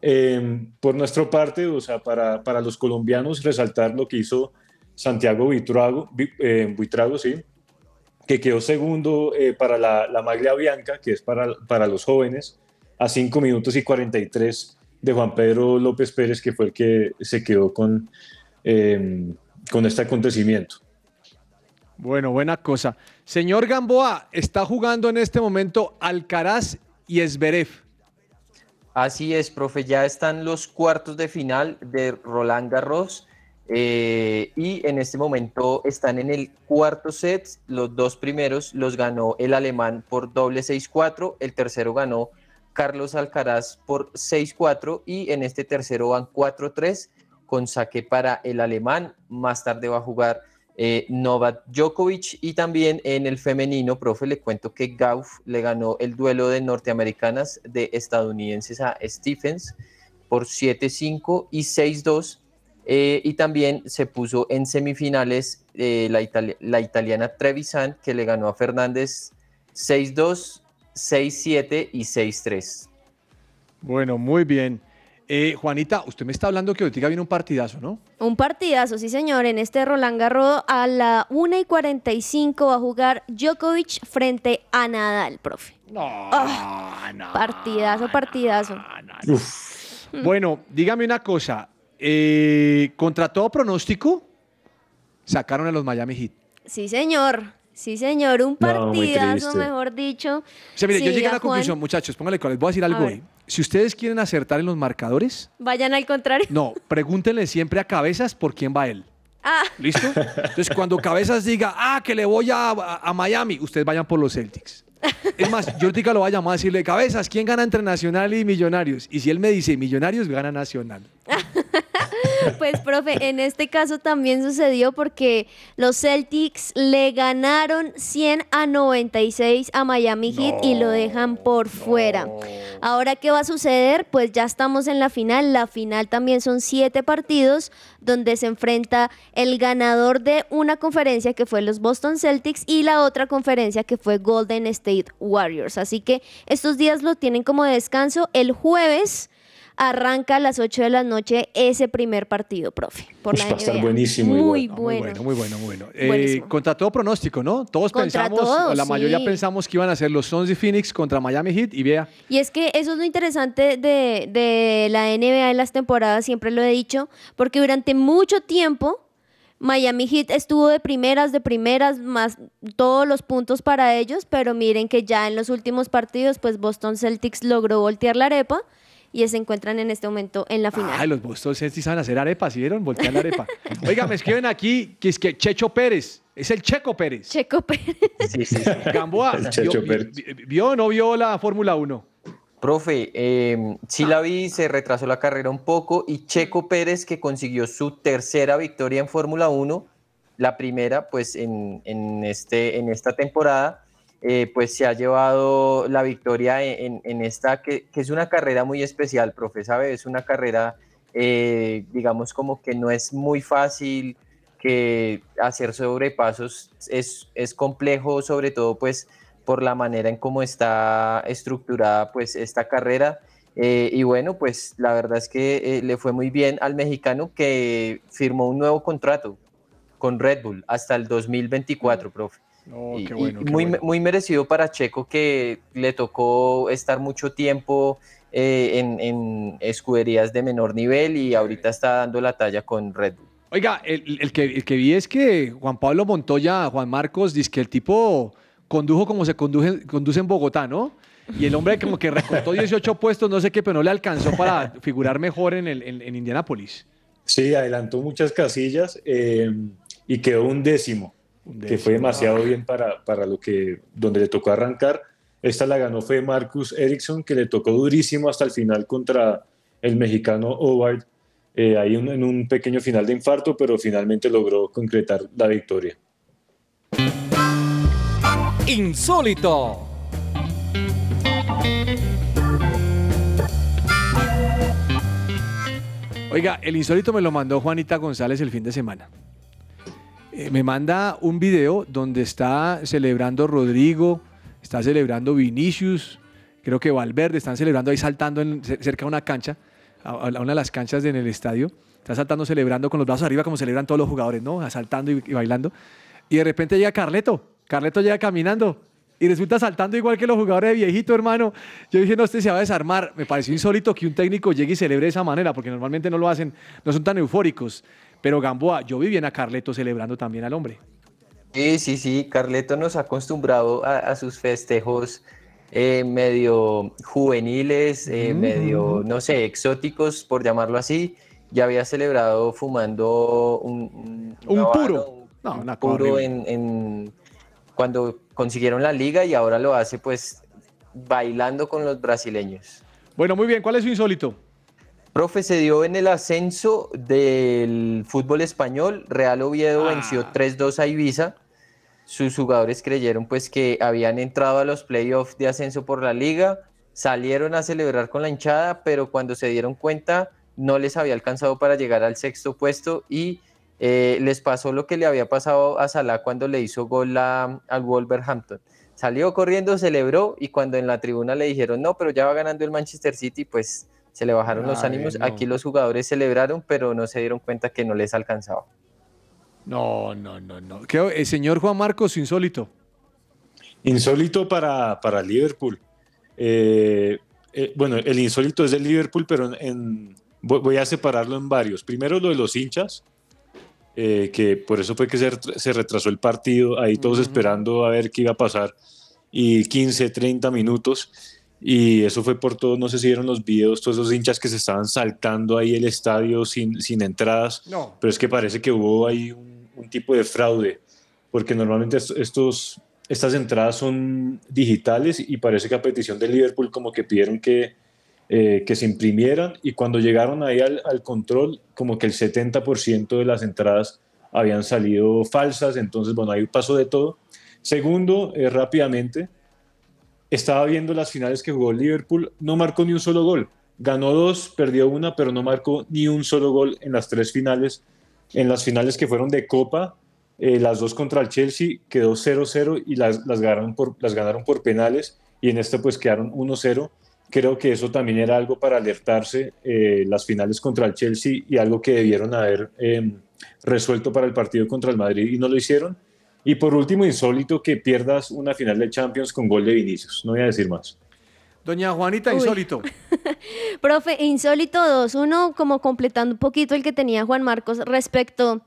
Eh, por nuestra parte, o sea, para, para, los colombianos, resaltar lo que hizo Santiago Buitrago, eh, Buitrago sí, que quedó segundo eh, para la, la, Maglia Bianca, que es para, para los jóvenes, a 5 minutos y 43 de Juan Pedro López Pérez, que fue el que se quedó con, eh, con este acontecimiento.
Bueno, buena cosa. Señor Gamboa, está jugando en este momento Alcaraz y Esberev.
Así es, profe, ya están los cuartos de final de Roland Garros. Eh, y en este momento están en el cuarto set. Los dos primeros los ganó el alemán por doble 6-4. El tercero ganó Carlos Alcaraz por 6-4. Y en este tercero van 4-3 con saque para el alemán. Más tarde va a jugar eh, Novak Djokovic. Y también en el femenino, profe, le cuento que Gauff le ganó el duelo de norteamericanas de estadounidenses a Stephens por 7-5 y 6-2 eh, y también se puso en semifinales eh, la, itali la, italiana Trevisan, que le ganó a Fernández 6-2 6-7 y 6-3.
Bueno, muy bien. Eh, Juanita, usted me está hablando que ahorita viene un partidazo, ¿no?
Un partidazo, sí señor. En este Roland Garros a la 1 y 45 va a jugar Djokovic frente a Nadal, profe. Ah,
No,
Partidazo, partidazo.
Bueno, dígame una cosa. Eh, contra todo pronóstico, sacaron a los Miami Heat.
Sí señor, sí señor. Un partidazo, mejor dicho.
O sea, mire, yo llegué a la
Juan,
conclusión, muchachos, póngale cuál, les voy a decir algo hoy. Si ustedes quieren acertar en los marcadores,
Vayan al contrario.
no, pregúntenle siempre a Cabezas por quién va él.
Ah,
¿Listo? Entonces, cuando Cabezas diga, ah, que le voy a, a- a Miami, ustedes vayan por los Celtics. Es más, yo ahorita lo voy a llamar a decirle, Cabezas, ¿quién gana entre Nacional y Millonarios? Y si él me dice Millonarios, gana Nacional.
Pues, profe, en este caso también sucedió porque los Celtics le ganaron 100 a 96 a Miami Heat y lo dejan por fuera. Ahora, ¿qué va a suceder? Pues ya estamos en la final. La final también son siete partidos donde se enfrenta el ganador de una conferencia que fue los Boston Celtics y la otra conferencia que fue Golden State Warriors. Así que estos días lo tienen como de descanso. El jueves arranca a las 8 de la noche ese primer partido, profe. Por la
va a estar buenísimo
Muy bueno.
Muy bueno, muy bueno, muy bueno. Eh, contra todo pronóstico, ¿no? Todos
Contra
pensamos,
todo,
o la mayoría
sí.
pensamos que iban a ser los Suns y Phoenix contra Miami Heat y vea,
Y es que eso es lo interesante de, de la NBA en las temporadas, siempre lo he dicho, porque durante mucho tiempo Miami Heat estuvo de primeras, de primeras, más todos los puntos para ellos, pero miren que ya en los últimos partidos, pues Boston Celtics logró voltear la arepa y se encuentran en este momento en la final.
ay, los Boston Celtics saben hacer arepas, ¿sí vieron? Voltear la arepa. Oiga, me escriben aquí que es que Checho Pérez, es el Checo Pérez.
Checo Pérez.
Sí, sí, sí.
Gamboa,
El Checho
¿vio,
Pérez.
vi- vio o no vio la Fórmula 1?
Profe, eh, sí la vi, se retrasó la carrera un poco y Checo Pérez que consiguió su tercera victoria en Fórmula 1, la primera pues en, en este, en esta temporada, eh, pues se ha llevado la victoria en, en esta que, que es una carrera muy especial, profe, ¿sabe? Es una carrera, eh, digamos como que no es muy fácil, que hacer sobrepasos es, es complejo, sobre todo pues por la manera en cómo está estructurada pues esta carrera. Eh, y bueno, pues la verdad es que eh, le fue muy bien al mexicano que firmó un nuevo contrato con Red Bull hasta el 2024, profe.
Oh,
Y-
qué
y
bueno, qué
muy,
bueno.
muy merecido para Checo que le tocó estar mucho tiempo eh, en, en escuderías de menor nivel y ahorita está dando la talla con Red Bull.
Oiga, el, el que, el que vi es que Juan Pablo Montoya, Juan Marcos, dice que el tipo condujo como se conduce, conduce en Bogotá, ¿no? Y el hombre como que recortó 18 puestos, no sé qué, pero no le alcanzó para figurar mejor en, el, en, en Indianápolis.
Sí, adelantó muchas casillas eh, y quedó un décimo, que fue demasiado bien para, para lo que donde le tocó arrancar. Esta la ganó fue Marcus Ericsson, que le tocó durísimo hasta el final contra el mexicano Howard, eh, ahí un- en un pequeño final de infarto, pero finalmente logró concretar la victoria.
Insólito.
Oiga, el insólito me lo mandó Juanita González el fin de semana. Eh, me manda un video donde está celebrando Rodrigo, está celebrando Vinicius, creo que Valverde, están celebrando ahí saltando cerca de una cancha, a, una de las canchas en el estadio. Está saltando, celebrando con los brazos arriba como celebran todos los jugadores, ¿no? Saltando y, y bailando. Y de repente llega Carleto. Carleto llega caminando y resulta saltando igual que los jugadores de viejito, hermano. Yo dije, no, este se va a desarmar. Me pareció insólito que un técnico llegue y celebre de esa manera, porque normalmente no lo hacen, no son tan eufóricos. Pero Gamboa, yo vi bien a Carleto celebrando también al hombre.
Sí, sí, sí, Carleto nos ha acostumbrado a, a sus festejos eh, medio juveniles, eh,
Mm.
medio, no sé, exóticos, por llamarlo así. Ya había celebrado fumando un,
Un puro. No, cosa
puro en- cuando consiguieron la liga y ahora lo hace pues bailando con los brasileños.
Bueno, muy bien. ¿Cuál es su insólito?
Profe, se dio en el ascenso del fútbol español. Real Oviedo venció 3-2 a Ibiza. Sus jugadores creyeron pues que habían entrado a los playoffs de ascenso por la liga, salieron a celebrar con la hinchada, pero cuando se dieron cuenta no les había alcanzado para llegar al sexto puesto y eh, les pasó lo que le había pasado a Salah cuando le hizo gol a- al Wolverhampton. Salió corriendo, celebró y cuando en la tribuna le dijeron, no, pero ya va ganando el Manchester City, pues se le bajaron los ánimos.
no.
Aquí los jugadores celebraron, pero no se dieron cuenta que no les alcanzaba.
No, no, no, no. ¿Qué, el señor Juan Marcos, insólito.
Insólito para, para Liverpool. Eh, eh, bueno, el insólito es del Liverpool, pero en, en- voy voy a separarlo en varios. Primero lo de los hinchas, eh, que por eso fue que se, se retrasó el partido, ahí todos esperando a ver qué iba a pasar, y 15, 30 minutos, y eso fue por todo, no sé si vieron los videos, todos esos hinchas que se estaban saltando ahí el estadio sin, sin entradas,
No.
pero es que parece que hubo ahí un, un tipo de fraude, porque normalmente est- estos, estas entradas son digitales y parece que a petición de Liverpool como que pidieron que, eh, que se imprimieran y cuando llegaron ahí al, al control como que el 70% de las entradas habían salido falsas, entonces bueno, ahí pasó de todo. Segundo, eh, rápidamente, estaba viendo las finales que jugó Liverpool, no marcó ni un solo gol. Ganó dos, perdió una, pero no marcó ni un solo gol en las tres finales. En las finales que fueron de Copa, eh, las dos contra el Chelsea quedó 0-0 y las, ganaron por, penales y en esta pues quedaron 1-0. Creo que eso también era algo para alertarse eh, las finales contra el Chelsea y algo que debieron haber eh, resuelto para el partido contra el Madrid y no lo hicieron. Y por último, insólito que pierdas una final de Champions con gol de Vinicius. No voy a decir más.
Doña Juanita,
Uy.
insólito.
Profe, insólito dos. Uno, como completando un poquito el que tenía Juan Marcos respecto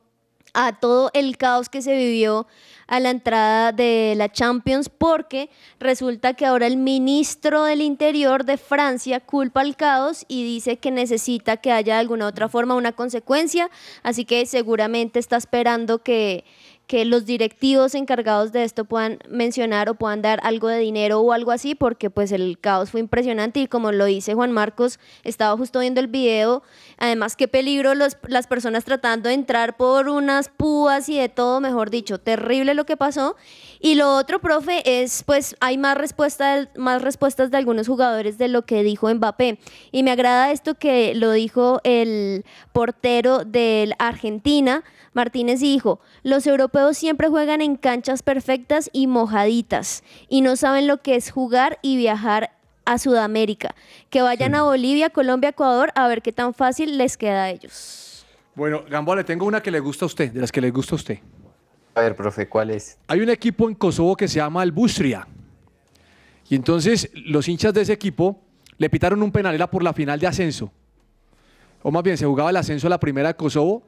a todo el caos que se vivió a la entrada de la Champions, porque resulta que ahora el ministro del Interior de Francia culpa al caos y dice que necesita que haya de alguna otra forma una consecuencia, así que seguramente está esperando que que los directivos encargados de esto puedan mencionar o puedan dar algo de dinero o algo así, porque pues el caos fue impresionante y como lo dice Juan Marcos, estaba justo viendo el video, además qué peligro los, las personas tratando de entrar por unas púas y de todo, mejor dicho, terrible lo que pasó. Y lo otro, profe, es pues hay más, respuesta, más respuestas de algunos jugadores de lo que dijo Mbappé. Y me agrada esto que lo dijo el portero del Argentina, Martínez dijo, los europeos siempre juegan en canchas perfectas y mojaditas y no saben lo que es jugar y viajar a Sudamérica. Que vayan a Bolivia, Colombia, Ecuador a ver qué tan fácil les queda a ellos.
Bueno, Gamboa, le tengo una que le gusta a usted, de las que le gusta a usted.
A ver, profe, ¿cuál es?
Hay un equipo en Kosovo que se llama el Bustria. Y entonces los hinchas de ese equipo le pitaron un penal, era por la final de ascenso. O más bien, se jugaba el ascenso a la primera de Kosovo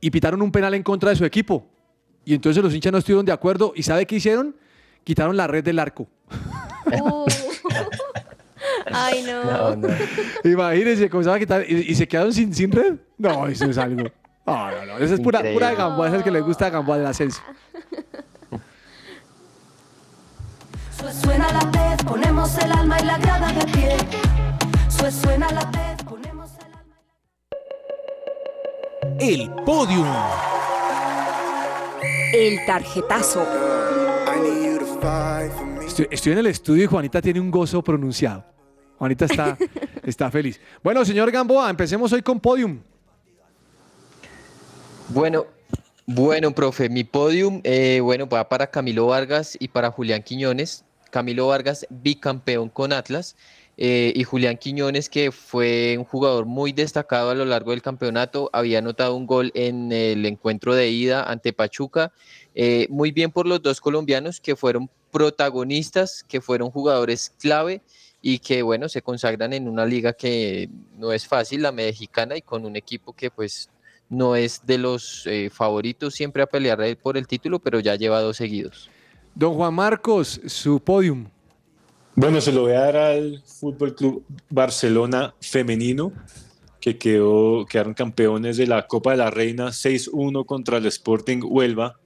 y pitaron un penal en contra de su equipo. Y entonces los hinchas no estuvieron de acuerdo. ¿Y sabe qué hicieron? Quitaron la red del arco.
Ay, no.
Imagínense, comenzaban a quitar y, y se quedaron sin, sin red. No, eso es algo. No, no, no. Esa es pura, pura. Gamboa, esa es el que le gusta a Gamboa del ascenso.
Suena la pez, ponemos el alma y la grada de pie. Sue- Suena la pez, ponemos
El podium.
El tarjetazo.
Estoy, estoy en el estudio y Juanita tiene un gozo pronunciado. Juanita está, está feliz. Bueno, señor Gamboa, empecemos hoy con podium.
Bueno, bueno, profe, mi podium, eh, bueno, va para Camilo Vargas y para Julián Quiñones. Camilo Vargas, bicampeón con Atlas, eh, y Julián Quiñones, que fue un jugador muy destacado a lo largo del campeonato, había anotado un gol en el encuentro de ida ante Pachuca. Eh, muy bien por los dos colombianos que fueron protagonistas, que fueron jugadores clave y que, bueno, se consagran en una liga que no es fácil, la mexicana, y con un equipo que pues no es de los eh, favoritos siempre a pelear por el título, pero ya lleva dos seguidos.
Don Juan Marcos, su podium.
Bueno, se lo voy a dar al Fútbol Club Barcelona femenino, que quedó, quedaron campeones de la Copa de la Reina 6-1 contra el Sporting Huelva.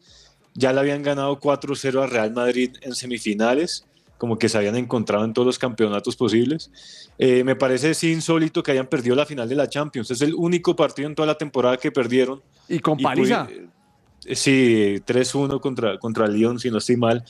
Ya le habían ganado 4-0 a Real Madrid en semifinales, como que se habían encontrado en todos los campeonatos posibles. Eh, me parece sí insólito que hayan perdido la final de la Champions. Es el único partido en toda la temporada que perdieron.
Y con paliza.
eh, Sí, 3-1 contra, contra Lyon, si no estoy mal.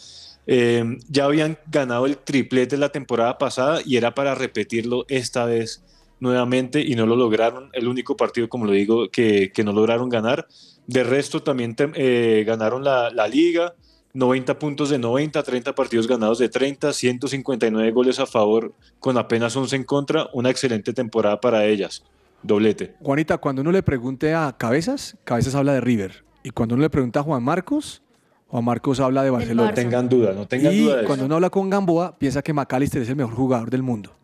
Eh, ya habían ganado el triplete la temporada pasada y era para repetirlo esta vez nuevamente y no lo lograron. El único partido, como lo digo, que, que no lograron ganar. De resto, también te- eh, ganaron la, la liga, 90 puntos de 90, 30 partidos ganados de 30, 159 goles a favor con apenas 11 en contra. Una excelente temporada para ellas. Doblete.
Juanita, cuando uno le pregunte a Cabezas, Cabezas habla de River. Y cuando uno le pregunta a Juan Marcos, Juan Marcos habla de Barcelona.
No tengan duda, no tengan
y
duda de
cuando
eso.
uno habla con Gamboa, piensa que McAllister es el mejor jugador del mundo.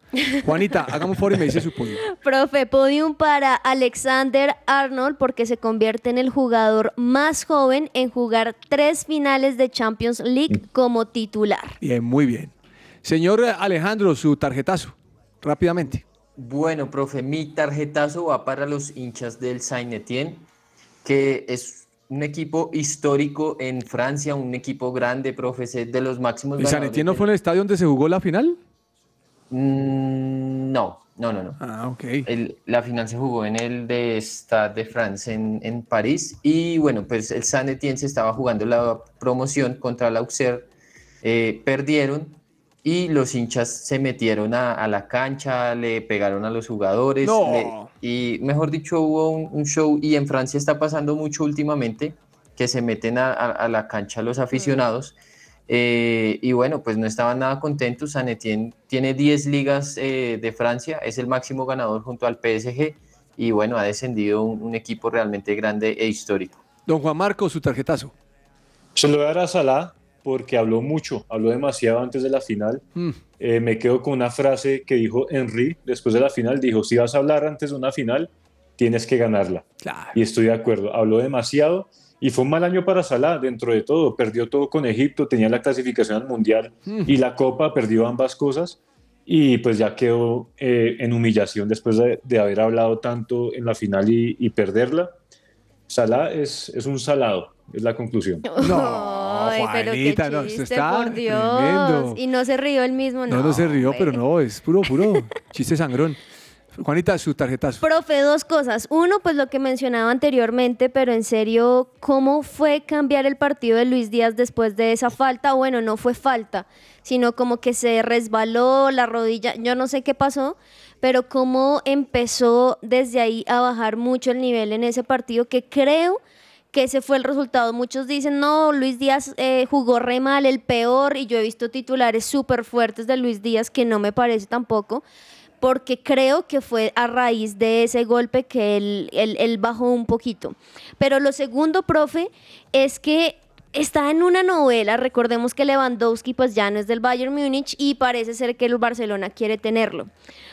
Juanita, hagamos un favor y me dice su podio.
Profe, podium para Alexander Arnold porque se convierte en el jugador más joven en jugar tres finales de Champions League como titular.
Bien, muy bien. Señor Alejandro, su tarjetazo, rápidamente.
Bueno, profe, mi tarjetazo va para los hinchas del Saint-Étienne, que es un equipo histórico en Francia, un equipo grande, profe, es de los máximos
¿Y San Etienne no fue en el estadio donde se jugó la final?
Mm, No, no, no, no.
Ah, ok.
El- la final se jugó en el de Stade de France en, en París y bueno, pues el Saint Etienne se estaba jugando la promoción contra el Auxerre, eh, perdieron y los hinchas se metieron a, a la cancha, le pegaron a los jugadores
No.
le- y mejor dicho hubo un, un show y en Francia está pasando mucho últimamente que se meten a, a- a la cancha los aficionados. Eh, y bueno, pues no estaban nada contentos. San Etienne tiene 10 ligas eh, de Francia, es el máximo ganador junto al PSG y bueno, ha descendido un, un equipo realmente grande e histórico.
Don Juan Marcos, su tarjetazo.
Se lo voy a dar a Salah porque habló mucho, habló demasiado antes de la final.
Mm.
Eh, me quedo con una frase que dijo Henry después de la final. Dijo, si vas a hablar antes de una final, tienes que ganarla.
Claro.
Y estoy de acuerdo. Habló demasiado y fue un mal año para Salah dentro de todo. Perdió todo con Egipto, tenía la clasificación al Mundial
Mm.
y la Copa, perdió ambas cosas. Y pues ya quedó eh, en humillación después de, de haber hablado tanto en la final y, y perderla. Salah es, es un salado, es la conclusión.
No,
Ay, pero qué
Juanita, no,
chiste,
está
por Dios.
tremendo.
Y no se rió el mismo, no.
No, no se rió, pero no, es puro, puro chiste sangrón. Juanita, su tarjetazo.
Profe, dos cosas. Uno, pues lo que mencionaba anteriormente, pero en serio, ¿cómo fue cambiar el partido de Luis Díaz después de esa falta? Bueno, no fue falta, sino como que se resbaló la rodilla, yo no sé qué pasó, pero cómo empezó desde ahí a bajar mucho el nivel en ese partido, que creo que ese fue el resultado. Muchos dicen, no, Luis Díaz eh, jugó re mal, el peor, y yo he visto titulares súper fuertes de Luis Díaz que no me parece tampoco, porque creo que fue a raíz de ese golpe que él, él- bajó un poquito. Pero lo segundo, profe, es que está en una novela, recordemos que Lewandowski pues ya no es del Bayern Múnich y parece ser que el Barcelona quiere tenerlo.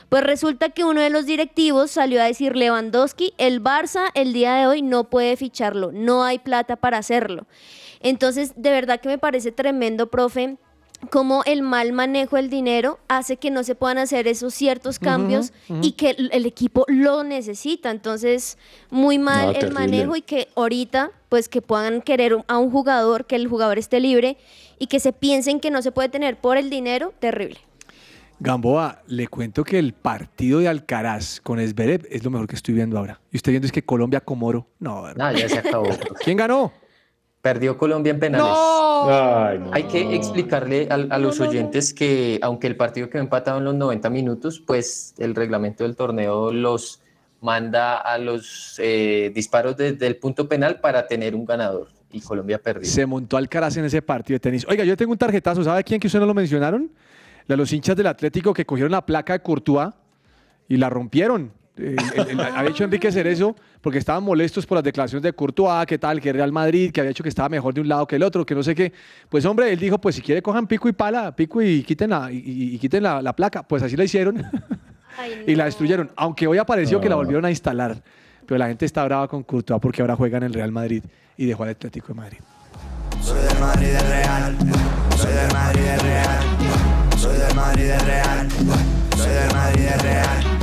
Pues resulta que uno de los directivos salió a decir Lewandowski, el Barça el día de hoy no puede ficharlo, no hay plata para hacerlo. Entonces, de verdad que me parece tremendo, profe, cómo el mal manejo del dinero hace que no se puedan hacer esos ciertos cambios y que el, el equipo lo necesita. Entonces, muy mal
No,
el
terrible.
manejo y que ahorita, pues que puedan querer un- a un jugador, que el jugador esté libre y que se piensen que no se puede tener por el dinero, terrible.
Gamboa, le cuento que el partido de Alcaraz con Esberev es lo mejor que estoy viendo ahora. Y usted viendo es que Colombia Comoro. No,
Ah, ya se acabó.
¿Quién ganó?
Perdió Colombia en penales.
¡No!
Ay, no.
Hay que explicarle a, los oyentes que aunque el partido quedó empatado en los 90 minutos, pues el reglamento del torneo los manda a los eh, disparos desde el punto penal para tener un ganador. Y Colombia perdió.
Se montó Alcaraz en ese partido de tenis. Oiga, yo tengo un tarjetazo. ¿Sabe quién que usted no lo mencionaron? De los hinchas del Atlético que cogieron la placa de Courtois y la rompieron. El- el- el- había hecho Enrique Cerezo porque estaban molestos por las declaraciones de Courtois, que tal, que Real Madrid, que había hecho que estaba mejor de un lado que el otro, que no sé qué. Pues hombre, él dijo, pues si quiere cojan pico y pala, pico y quiten la, y, quiten la, la placa. Pues así la hicieron y la destruyeron. Aunque hoy apareció que la volvieron a instalar. Pero la gente está brava con Courtois porque ahora juega en el Real Madrid y dejó al Atlético de Madrid.
Soy del Madrid del Real. Soy del Madrid del Real. Soy del Madrid del Real. Soy del Madrid del Real.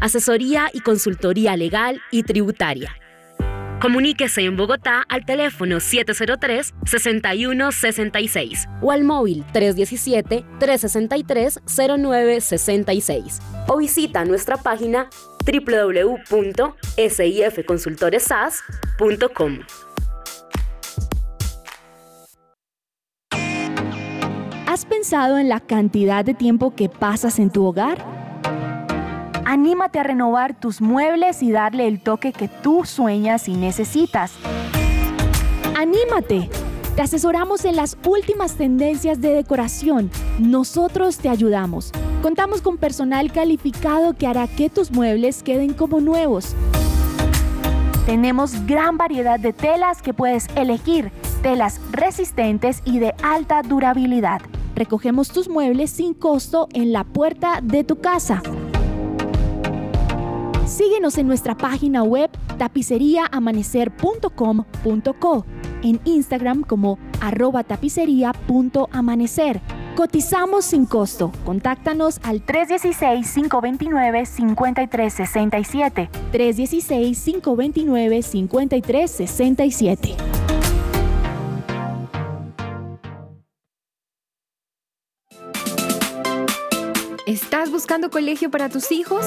asesoría y consultoría legal y tributaria. Comuníquese en Bogotá al teléfono 703-6166 o al móvil 317-363-0966 o visita nuestra página www.sifconsultoresas.com.
¿Has pensado en la cantidad de tiempo que pasas en tu hogar? Anímate a renovar tus muebles y darle el toque que tú sueñas y necesitas. ¡Anímate! Te asesoramos en las últimas tendencias de decoración. Nosotros te ayudamos. Contamos con personal calificado que hará que tus muebles queden como nuevos. Tenemos gran variedad de telas que puedes elegir, telas resistentes y de alta durabilidad. Recogemos tus muebles sin costo en la puerta de tu casa. Síguenos en nuestra página web tapiceriaamanecer.com.co, en Instagram como arroba. Cotizamos sin costo. Contáctanos al 316-529-5367. 316-529-5367.
¿Estás buscando colegio para tus hijos?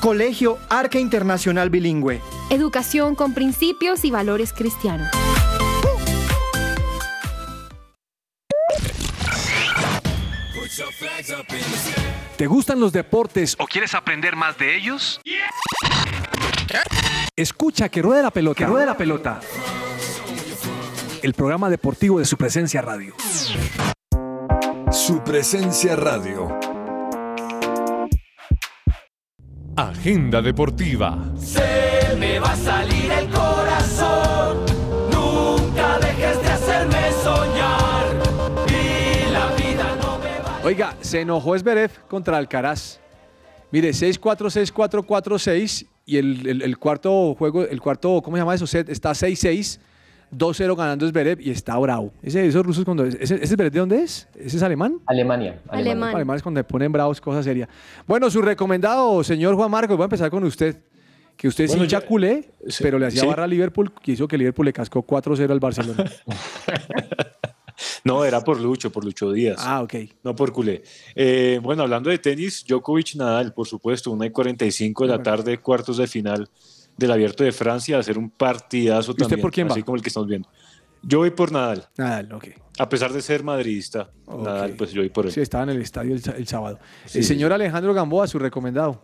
Colegio Arca Internacional Bilingüe.
Educación con principios y valores cristianos.
¿Te gustan los deportes
¿O quieres aprender más de ellos?
Escucha que ruede la pelota. Que ruede la pelota. El programa deportivo de su presencia radio.
Su presencia radio.
Agenda deportiva.
Se me va a salir el corazón. Nunca dejes de hacerme soñar. Y la vida no me va
Oiga, se enojó Esberev contra Alcaraz. Mire, 6-4, 6-4, 4-6 y el, el- el cuarto juego, el cuarto, ¿cómo se llama eso? Set está 6-6, 2-0 ganando Esberev y está bravo. Ese, esos rusos cuando... ¿Ese, ese Zverev de dónde es? ¿Ese es alemán?
Alemania.
Alemán.
Alemanes cuando le ponen bravos, cosa seria. Bueno, su recomendado, señor Juan Marcos, voy a empezar con usted. Que usted es
Bueno,
hincha
yo-
culé,
sí,
pero le hacía
sí.
barra a Liverpool, que hizo que Liverpool le cascó 4-0 al Barcelona.
No, era por Lucho, por Lucho Díaz.
Ah, ok.
No por culé. Eh, bueno, hablando de tenis, Djokovic Nadal, por supuesto, 1 y 45 de la tarde, cuartos de final del Abierto de Francia, a hacer un partidazo
usted
también.
por quién va?
Así como el que estamos viendo. Yo voy por Nadal.
Nadal, ok.
A pesar de ser madridista, Nadal, pues yo voy por él.
Sí, estaba en el estadio el, sábado.
Sí.
El señor Alejandro Gamboa, su recomendado.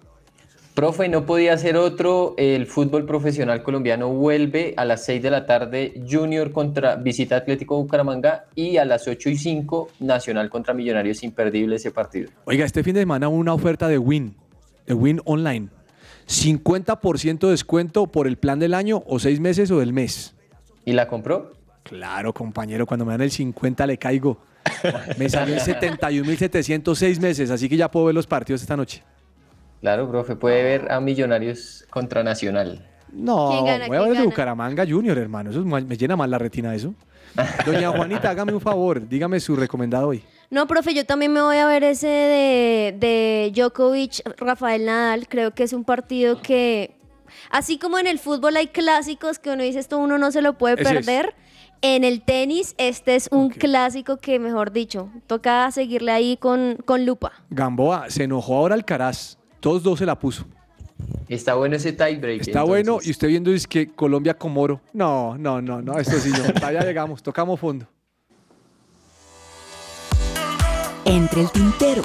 Profe, no podía ser otro. El fútbol profesional colombiano vuelve a las 6 de la tarde. Junior contra Visita Atlético Bucaramanga y a las 8 y 5 Nacional contra Millonarios. Imperdible ese partido.
Oiga, este fin de semana hubo una oferta de Win, de Win Online. 50% de descuento por el plan del año o seis meses o del mes.
¿Y la compró?
Claro, compañero, cuando me dan el 50 le caigo. Me salió en 71.706 meses, así que ya puedo ver los partidos esta noche.
Claro, profe, puede ver a Millonarios contra Nacional.
No,
¿Quién gana?
voy a
¿Quién
ver de? Bucaramanga Junior, hermano. Eso es me llena más la retina eso. Doña Juanita, hágame un favor, dígame su recomendado hoy.
No, profe, yo también me voy a ver ese de, de Djokovic, Rafael Nadal. Creo que es un partido que, así como en el fútbol hay clásicos que uno dice esto uno no se lo puede
Ese es.
perder. En el tenis, este es un clásico que, mejor dicho, toca seguirle ahí con, con lupa.
Gamboa, se enojó ahora Alcaraz. Todos dos se la puso.
Está bueno ese tiebreak.
Está bueno y usted viendo es que Colombia con Moro. No, no, no, no, esto sí, no. Allá llegamos, tocamos fondo.
Entre el tintero.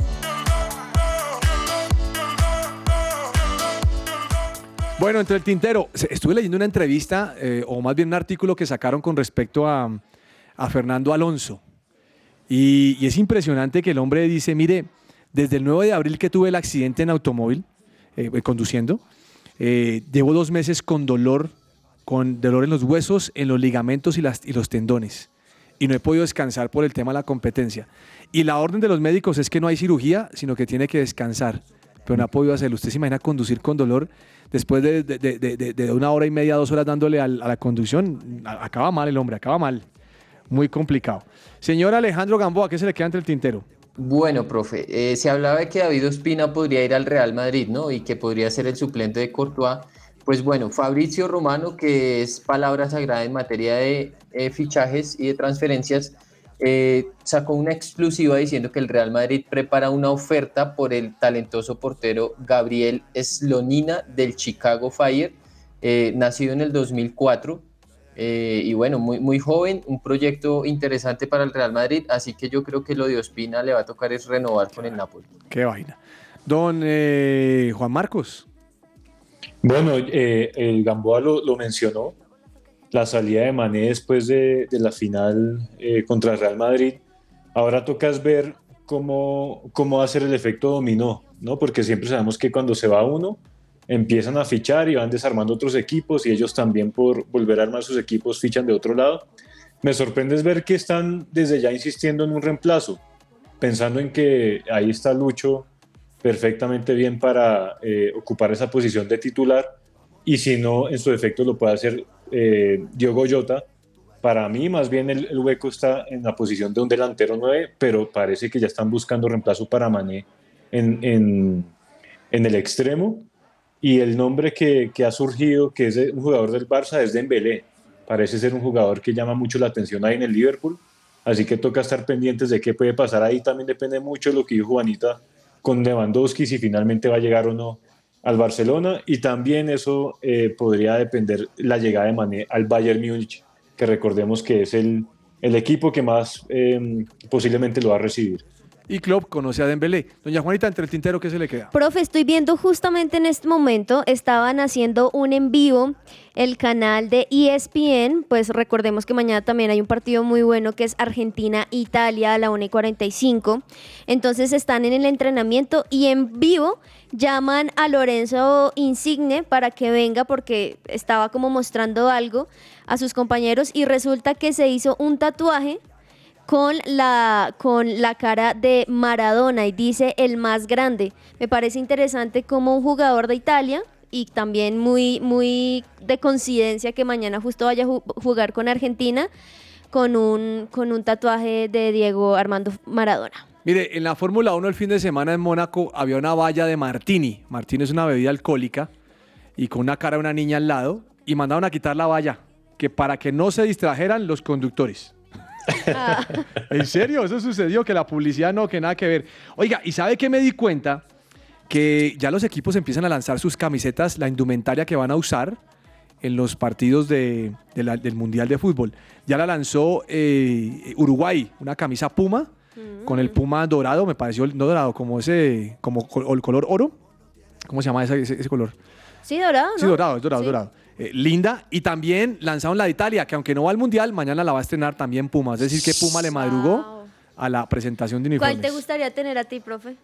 Bueno, entre el tintero, estuve leyendo una entrevista, eh, o más bien un artículo que sacaron con respecto a, Fernando Alonso. Y, es impresionante que el hombre dice, mire, desde el 9 de abril que tuve el accidente en automóvil, eh, eh, conduciendo, llevo dos meses con dolor con dolor en los huesos, en los ligamentos y, y los tendones. Y no he podido descansar por el tema de la competencia. Y la orden de los médicos es que no hay cirugía, sino que tiene que descansar. Pero no ha podido hacerlo. ¿Usted se imagina conducir con dolor después de, una hora y media, dos horas dándole a, la conducción? Acaba mal el hombre, acaba mal. Muy complicado. Señor Alejandro Gamboa, ¿qué se le queda entre el tintero?
Bueno, profe, eh, se hablaba de que David Ospina podría ir al Real Madrid, ¿no? Y que podría ser el suplente de Courtois. Pues bueno, Fabricio Romano, que es palabra sagrada en materia de eh, fichajes y de transferencias, eh, sacó una exclusiva diciendo que el Real Madrid prepara una oferta por el talentoso portero Gabriel Slonina del Chicago Fire, eh, nacido en el 2004. eh, y bueno, muy, muy joven, un proyecto interesante para el Real Madrid, así que yo creo que lo de Ospina le va a tocar es renovar con el Napoli.
Qué vaina. Don eh, Juan Marcos.
Bueno, eh, el Gamboa lo, lo mencionó, la salida de Mané después de, de la final eh, contra Real Madrid. Ahora tocas ver cómo, cómo va a ser el efecto dominó, ¿no? Porque siempre sabemos que cuando se va uno, empiezan a fichar y van desarmando otros equipos y ellos también por volver a armar sus equipos fichan de otro lado. Me sorprende es ver que están desde ya insistiendo en un reemplazo, pensando en que ahí está Lucho perfectamente bien para eh, ocupar esa posición de titular y si no, en su defecto lo puede hacer eh, Diogo Jota. Para mí, más bien el, hueco está en la posición de un delantero 9, pero parece que ya están buscando reemplazo para Mané en, en, en el extremo. Y el nombre que, que ha surgido, que es un jugador del Barça, es Dembélé. Parece ser un jugador que llama mucho la atención ahí en el Liverpool. Así que toca estar pendientes de qué puede pasar ahí. También depende mucho de lo que dijo Juanita con Lewandowski, si finalmente va a llegar o no al Barcelona. Y también eso eh, podría depender la llegada de Mané al Bayern Múnich, que recordemos que es el, el equipo que más eh, posiblemente lo va a recibir.
Y Klopp conoce a Dembélé. Doña Juanita, entre el tintero, ¿qué se le queda?
Profe, estoy viendo justamente en este momento, estaban haciendo un en vivo el canal de ESPN, pues recordemos que mañana también hay un partido muy bueno que es Argentina-Italia a la 1 y 45. Entonces están en el entrenamiento y en vivo llaman a Lorenzo Insigne para que venga porque estaba como mostrando algo a sus compañeros y resulta que se hizo un tatuaje con la, con la cara de Maradona y dice el más grande. Me parece interesante como un jugador de Italia y también muy, muy de coincidencia que mañana justo vaya a ju- jugar con Argentina con un, con un tatuaje de Diego Armando Maradona.
Mire, en la Fórmula 1 el fin de semana en Mónaco había una valla de martini. Martini es una bebida alcohólica y con una cara de una niña al lado y mandaron a quitar la valla, que para que no se distrajeran los conductores. ¿En serio? Eso sucedió, que la publicidad no, que nada que ver. Oiga, ¿y sabe qué me di cuenta? Que ya los equipos empiezan a lanzar sus camisetas, la indumentaria que van a usar en los partidos de- de la- del Mundial de Fútbol. Ya la lanzó eh, Uruguay, una camisa Puma, con el Puma dorado, me pareció no dorado, como ese, como col- el color oro. ¿Cómo se llama ese, ese- ese color?
Sí, dorado, ¿no?
Sí, dorado, es dorado,
Sí.
dorado. Eh, linda. Y también lanzaron la de Italia, que aunque no va al Mundial, mañana la va a estrenar también Puma. Es decir, que Puma le madrugó a la presentación de
¿Cuál
uniformes.
te gustaría tener a ti, profe?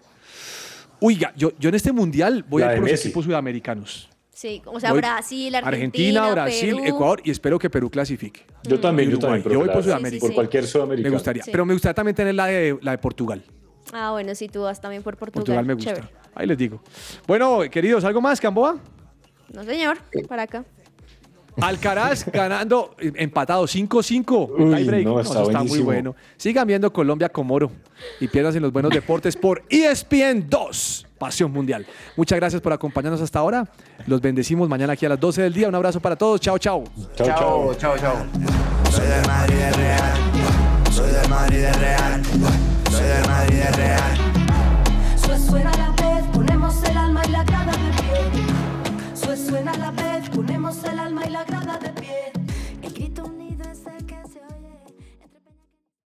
Oiga, yo, yo en este Mundial voy
La
a ir por los equipos sudamericanos.
Sí, o sea,
Voy-
Brasil, Argentina,
Brasil,
Perú.
Ecuador y espero que Perú clasifique.
Yo también, yo también.
Yo voy
profe,
por Sudamérica.
Por cualquier sudamericano.
Me gustaría.
Sí.
Pero me gustaría también tener la de, la de Portugal.
Ah, bueno, si tú vas también por Portugal.
Portugal me gusta.
Chévere.
Ahí les digo. Bueno, queridos, ¿algo más, Camboa?
No, señor, para acá.
Alcaraz ganando, empatado 5-5.
Uy,
Tiebreak.
no,
No,
está
está muy bueno. Sigan viendo Colombia con oro y pierdas en los buenos deportes por ESPN 2, Pasión Mundial. Muchas gracias por acompañarnos hasta ahora. Los bendecimos mañana aquí a las 12 del día. Un abrazo para todos. Chao, chao.
Chao, chao.
chao, chao.
Soy del Madrid de Real, soy del Madrid de Real, soy del Madrid de Real.